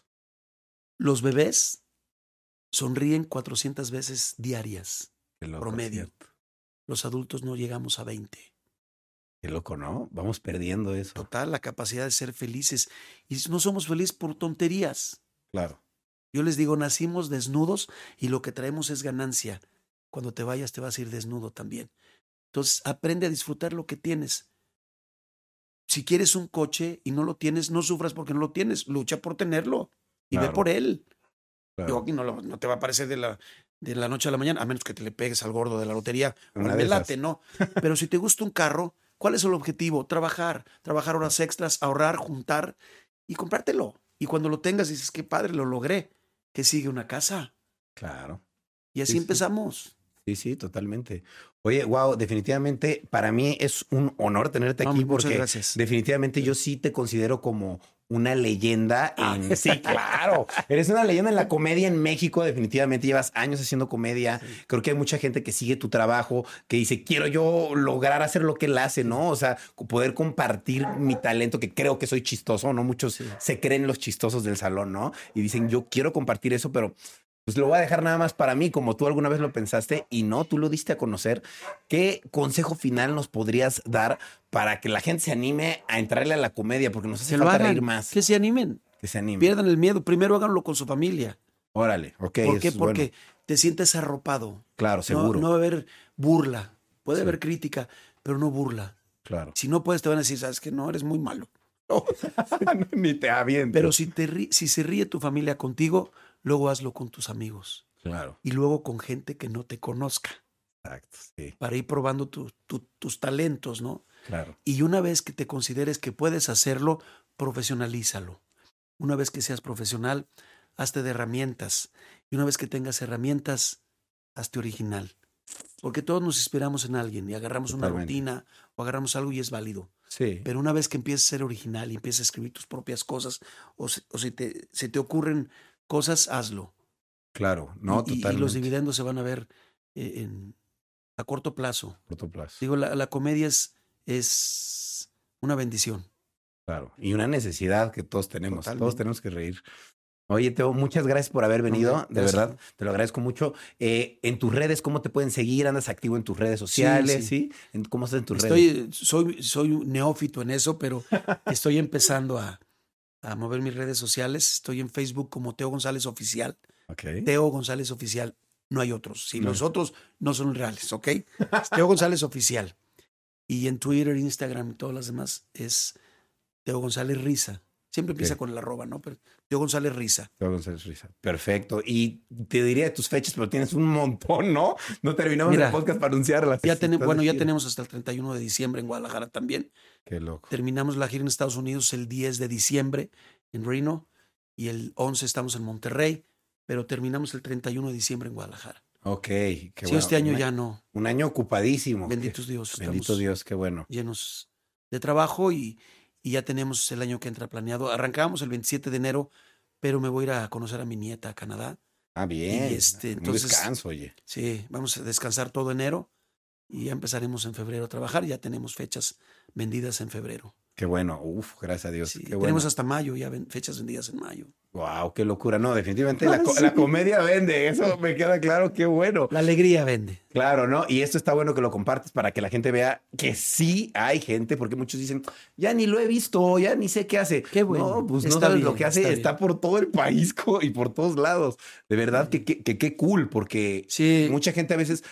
Los bebés sonríen 400 veces diarias, Qué loco. promedio. cierto. Los adultos no llegamos a 20. Qué loco, ¿no? Vamos perdiendo eso. Total, la capacidad de ser felices. Y no somos felices por tonterías. Claro. Yo les digo, nacimos desnudos y lo que traemos es ganancia. Cuando te vayas te vas a ir desnudo también. Entonces, aprende a disfrutar lo que tienes. Si quieres un coche y no lo tienes, no sufras porque no lo tienes. Lucha por tenerlo y ve por él. claro. Aquí no, lo- no te va a aparecer de la, de la noche a la mañana, a menos que te le pegues al gordo de la lotería. Una no. Pero si te gusta un carro, ¿cuál es el objetivo? Trabajar, trabajar horas extras, ahorrar, juntar y comprártelo. Y cuando lo tengas dices, qué padre, lo logré. Que sigue una casa. Claro. Y así Sí, sí. empezamos. Sí, sí, totalmente. Oye, wow, definitivamente para mí es un honor tenerte aquí porque gracias. definitivamente yo sí te considero como una leyenda Ah. en... Sí, claro. Eres una leyenda en la comedia en México, definitivamente llevas años haciendo comedia. Creo que hay mucha gente que sigue tu trabajo, que dice, quiero yo lograr hacer lo que él hace, ¿no? O sea, poder compartir mi talento, que creo que soy chistoso, ¿no? Muchos Sí. se creen los chistosos del salón, ¿no? Y dicen, yo quiero compartir eso, pero pues lo voy a dejar nada más para mí, como tú alguna vez lo pensaste y no, tú lo diste a conocer. ¿Qué consejo final nos podrías dar para que la gente se anime a entrarle a la comedia? Porque nos hace Que lo falta hagan, reír más. que se animen, Que se anime. pierdan el miedo. Primero háganlo con su familia. Órale, ok. ¿Por qué? bueno. Porque te sientes arropado. Claro, No, seguro. no va a haber burla. Puede Sí. haber crítica, pero no burla. Claro. Si no puedes, te van a decir, sabes que no, eres muy malo. Ni te avientes. Pero si, te si se ríe tu familia contigo, luego hazlo con tus amigos Claro, y luego con gente que no te conozca exacto. Sí, para ir probando tu- tu- tus talentos, ¿no? claro. Y una vez que te consideres que puedes hacerlo, profesionalízalo. Una vez que seas profesional, hazte de herramientas. Y una vez que tengas herramientas, hazte original. Porque todos nos inspiramos en alguien y agarramos una rutina o agarramos algo y es válido. Sí. Pero una vez que empieces a ser original y empieces a escribir tus propias cosas o, se- o si te, se te ocurren cosas, hazlo. Claro, no, y, y totalmente. los dividendos se van a ver eh, en- a corto plazo. Corto plazo. Digo, la, la comedia es, es una bendición. Claro. Y una necesidad que todos tenemos. Todos Totalmente. tenemos que reír. Oye, Teo, muchas gracias por haber venido. Hombre, de gracias. verdad, te lo agradezco mucho. Eh, en tus redes, ¿cómo te pueden seguir? ¿Andas activo en tus redes sociales? ¿Sí? sí. ¿En- ¿Cómo estás en tus redes? Estoy, soy, soy un neófito en eso, pero estoy empezando a, a mover mis redes sociales. Estoy en Facebook como Teo González Oficial. Teo González Oficial. No hay otros. Si No. los otros no son reales, ¿ok? Teo González Oficial. Y en Twitter, Instagram y todas las demás es Teo González Risa. Siempre empieza con el arroba, ¿no? Pero Teo González Risa. Teo González Risa. Perfecto. Y te diría de tus fechas, pero tienes un montón, ¿no? No terminamos Mira, el podcast para anunciarlas. Ya de bueno, ya tenemos hasta el 31 de diciembre en Guadalajara también. Qué loco. Terminamos la gira en Estados Unidos el 10 de diciembre en Reno y el 11 estamos en Monterrey, pero terminamos el 31 de diciembre en Guadalajara. Ok. Qué sí, bueno. este año Un ya no. Un año ocupadísimo. Benditos Dios. Bendito Dios, qué bueno. llenos de trabajo y, y ya tenemos el año que entra planeado. Arrancamos el 27 de enero, pero me voy a ir a conocer a mi nieta a Canadá. Ah, bien. Y este, Un entonces- descanso, oye. Sí, vamos a descansar todo enero y ya empezaremos en febrero a trabajar. Ya tenemos fechas vendidas en febrero. Qué bueno. Uf, gracias a Dios. Sí, qué bueno. tenemos hasta mayo, ya ven- fechas vendidas en mayo. Wow, qué locura. No, definitivamente la, co- la comedia vende. Eso me queda claro. Qué bueno. La alegría vende. Claro, ¿no? Y esto está bueno que lo compartes para que la gente vea que sí hay gente, porque muchos dicen, ya ni lo he visto, ya ni sé qué hace. Qué bueno, No, pues no sabes lo bien, que hace, está por todo el país y por todos lados. De verdad que que- que qué cool, porque Sí, mucha gente a veces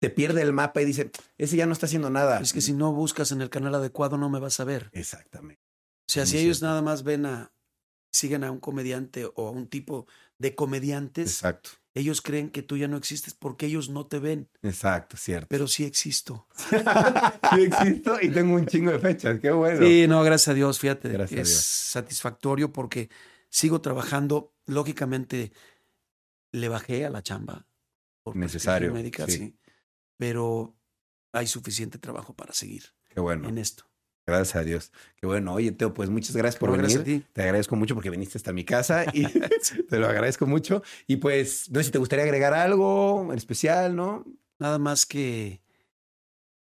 te pierde el mapa y dice, ese ya no está haciendo nada. es que si no buscas en el canal adecuado no me vas a ver. Exactamente. O sea, Muy si ellos nada más ven a, siguen a un comediante o a un tipo de comediantes, Exacto. ellos creen que tú ya no existes porque ellos no te ven, Exacto, cierto. pero sí existo. sí existo y tengo un chingo de fechas. Qué bueno. Sí, no, gracias a Dios, fíjate, Gracias que a es Dios. satisfactorio porque sigo trabajando. Lógicamente, le bajé a la chamba. Por Necesario, médica, sí. sí. Pero hay suficiente trabajo para seguir Qué bueno. en esto. Gracias a Dios. Qué bueno. Oye, Teo, pues muchas gracias por venir. gracias a ti. Te agradezco mucho porque viniste hasta mi casa y te lo agradezco mucho. Y pues, no sé si te gustaría agregar algo en especial, ¿no? Nada más que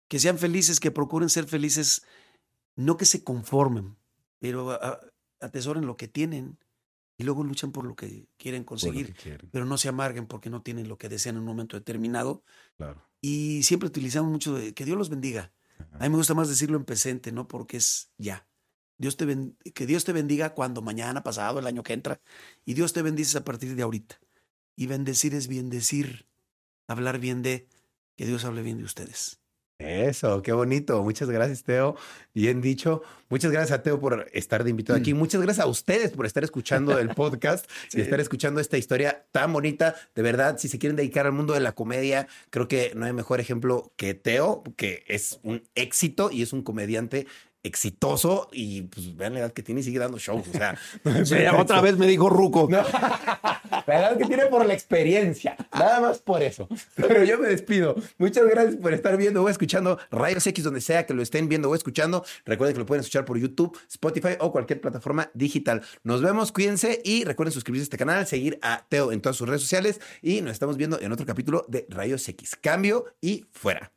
que sean felices, que procuren ser felices, no que se conformen, pero a- atesoren lo que tienen y luego luchan por lo que quieren lo conseguir, que quieren. pero no se amarguen porque no tienen lo que desean en un momento determinado. Claro. Y siempre utilizamos mucho de que Dios los bendiga. A mí me gusta más decirlo en presente, ¿no? Porque es ya. Dios te ben- que Dios te bendiga cuando mañana, pasado, el año que entra. Y Dios te bendice a partir de ahorita. Y bendecir es bien decir, hablar bien de, que Dios hable bien de ustedes. Eso, qué bonito. Muchas gracias, Teo. Bien dicho. Muchas gracias a Teo por estar de invitado aquí. Muchas gracias a ustedes por estar escuchando el podcast y Sí. estar escuchando esta historia tan bonita. De verdad, si se quieren dedicar al mundo de la comedia, creo que no hay mejor ejemplo que Teo, que es un éxito y es un comediante exitoso y pues vean la edad que tiene y sigue dando shows. O sea, pretexto. vez me dijo Ruco. No. La edad que tiene por la experiencia. Nada más por eso. Pero yo me despido. Muchas gracias por estar viendo o escuchando Rayos X, donde sea que lo estén viendo o escuchando. Recuerden que lo pueden escuchar por YouTube, Spotify o cualquier plataforma digital. Nos vemos, cuídense y recuerden suscribirse a este canal, seguir a Teo en todas sus redes sociales y nos estamos viendo en otro capítulo de Rayos X. Cambio y fuera.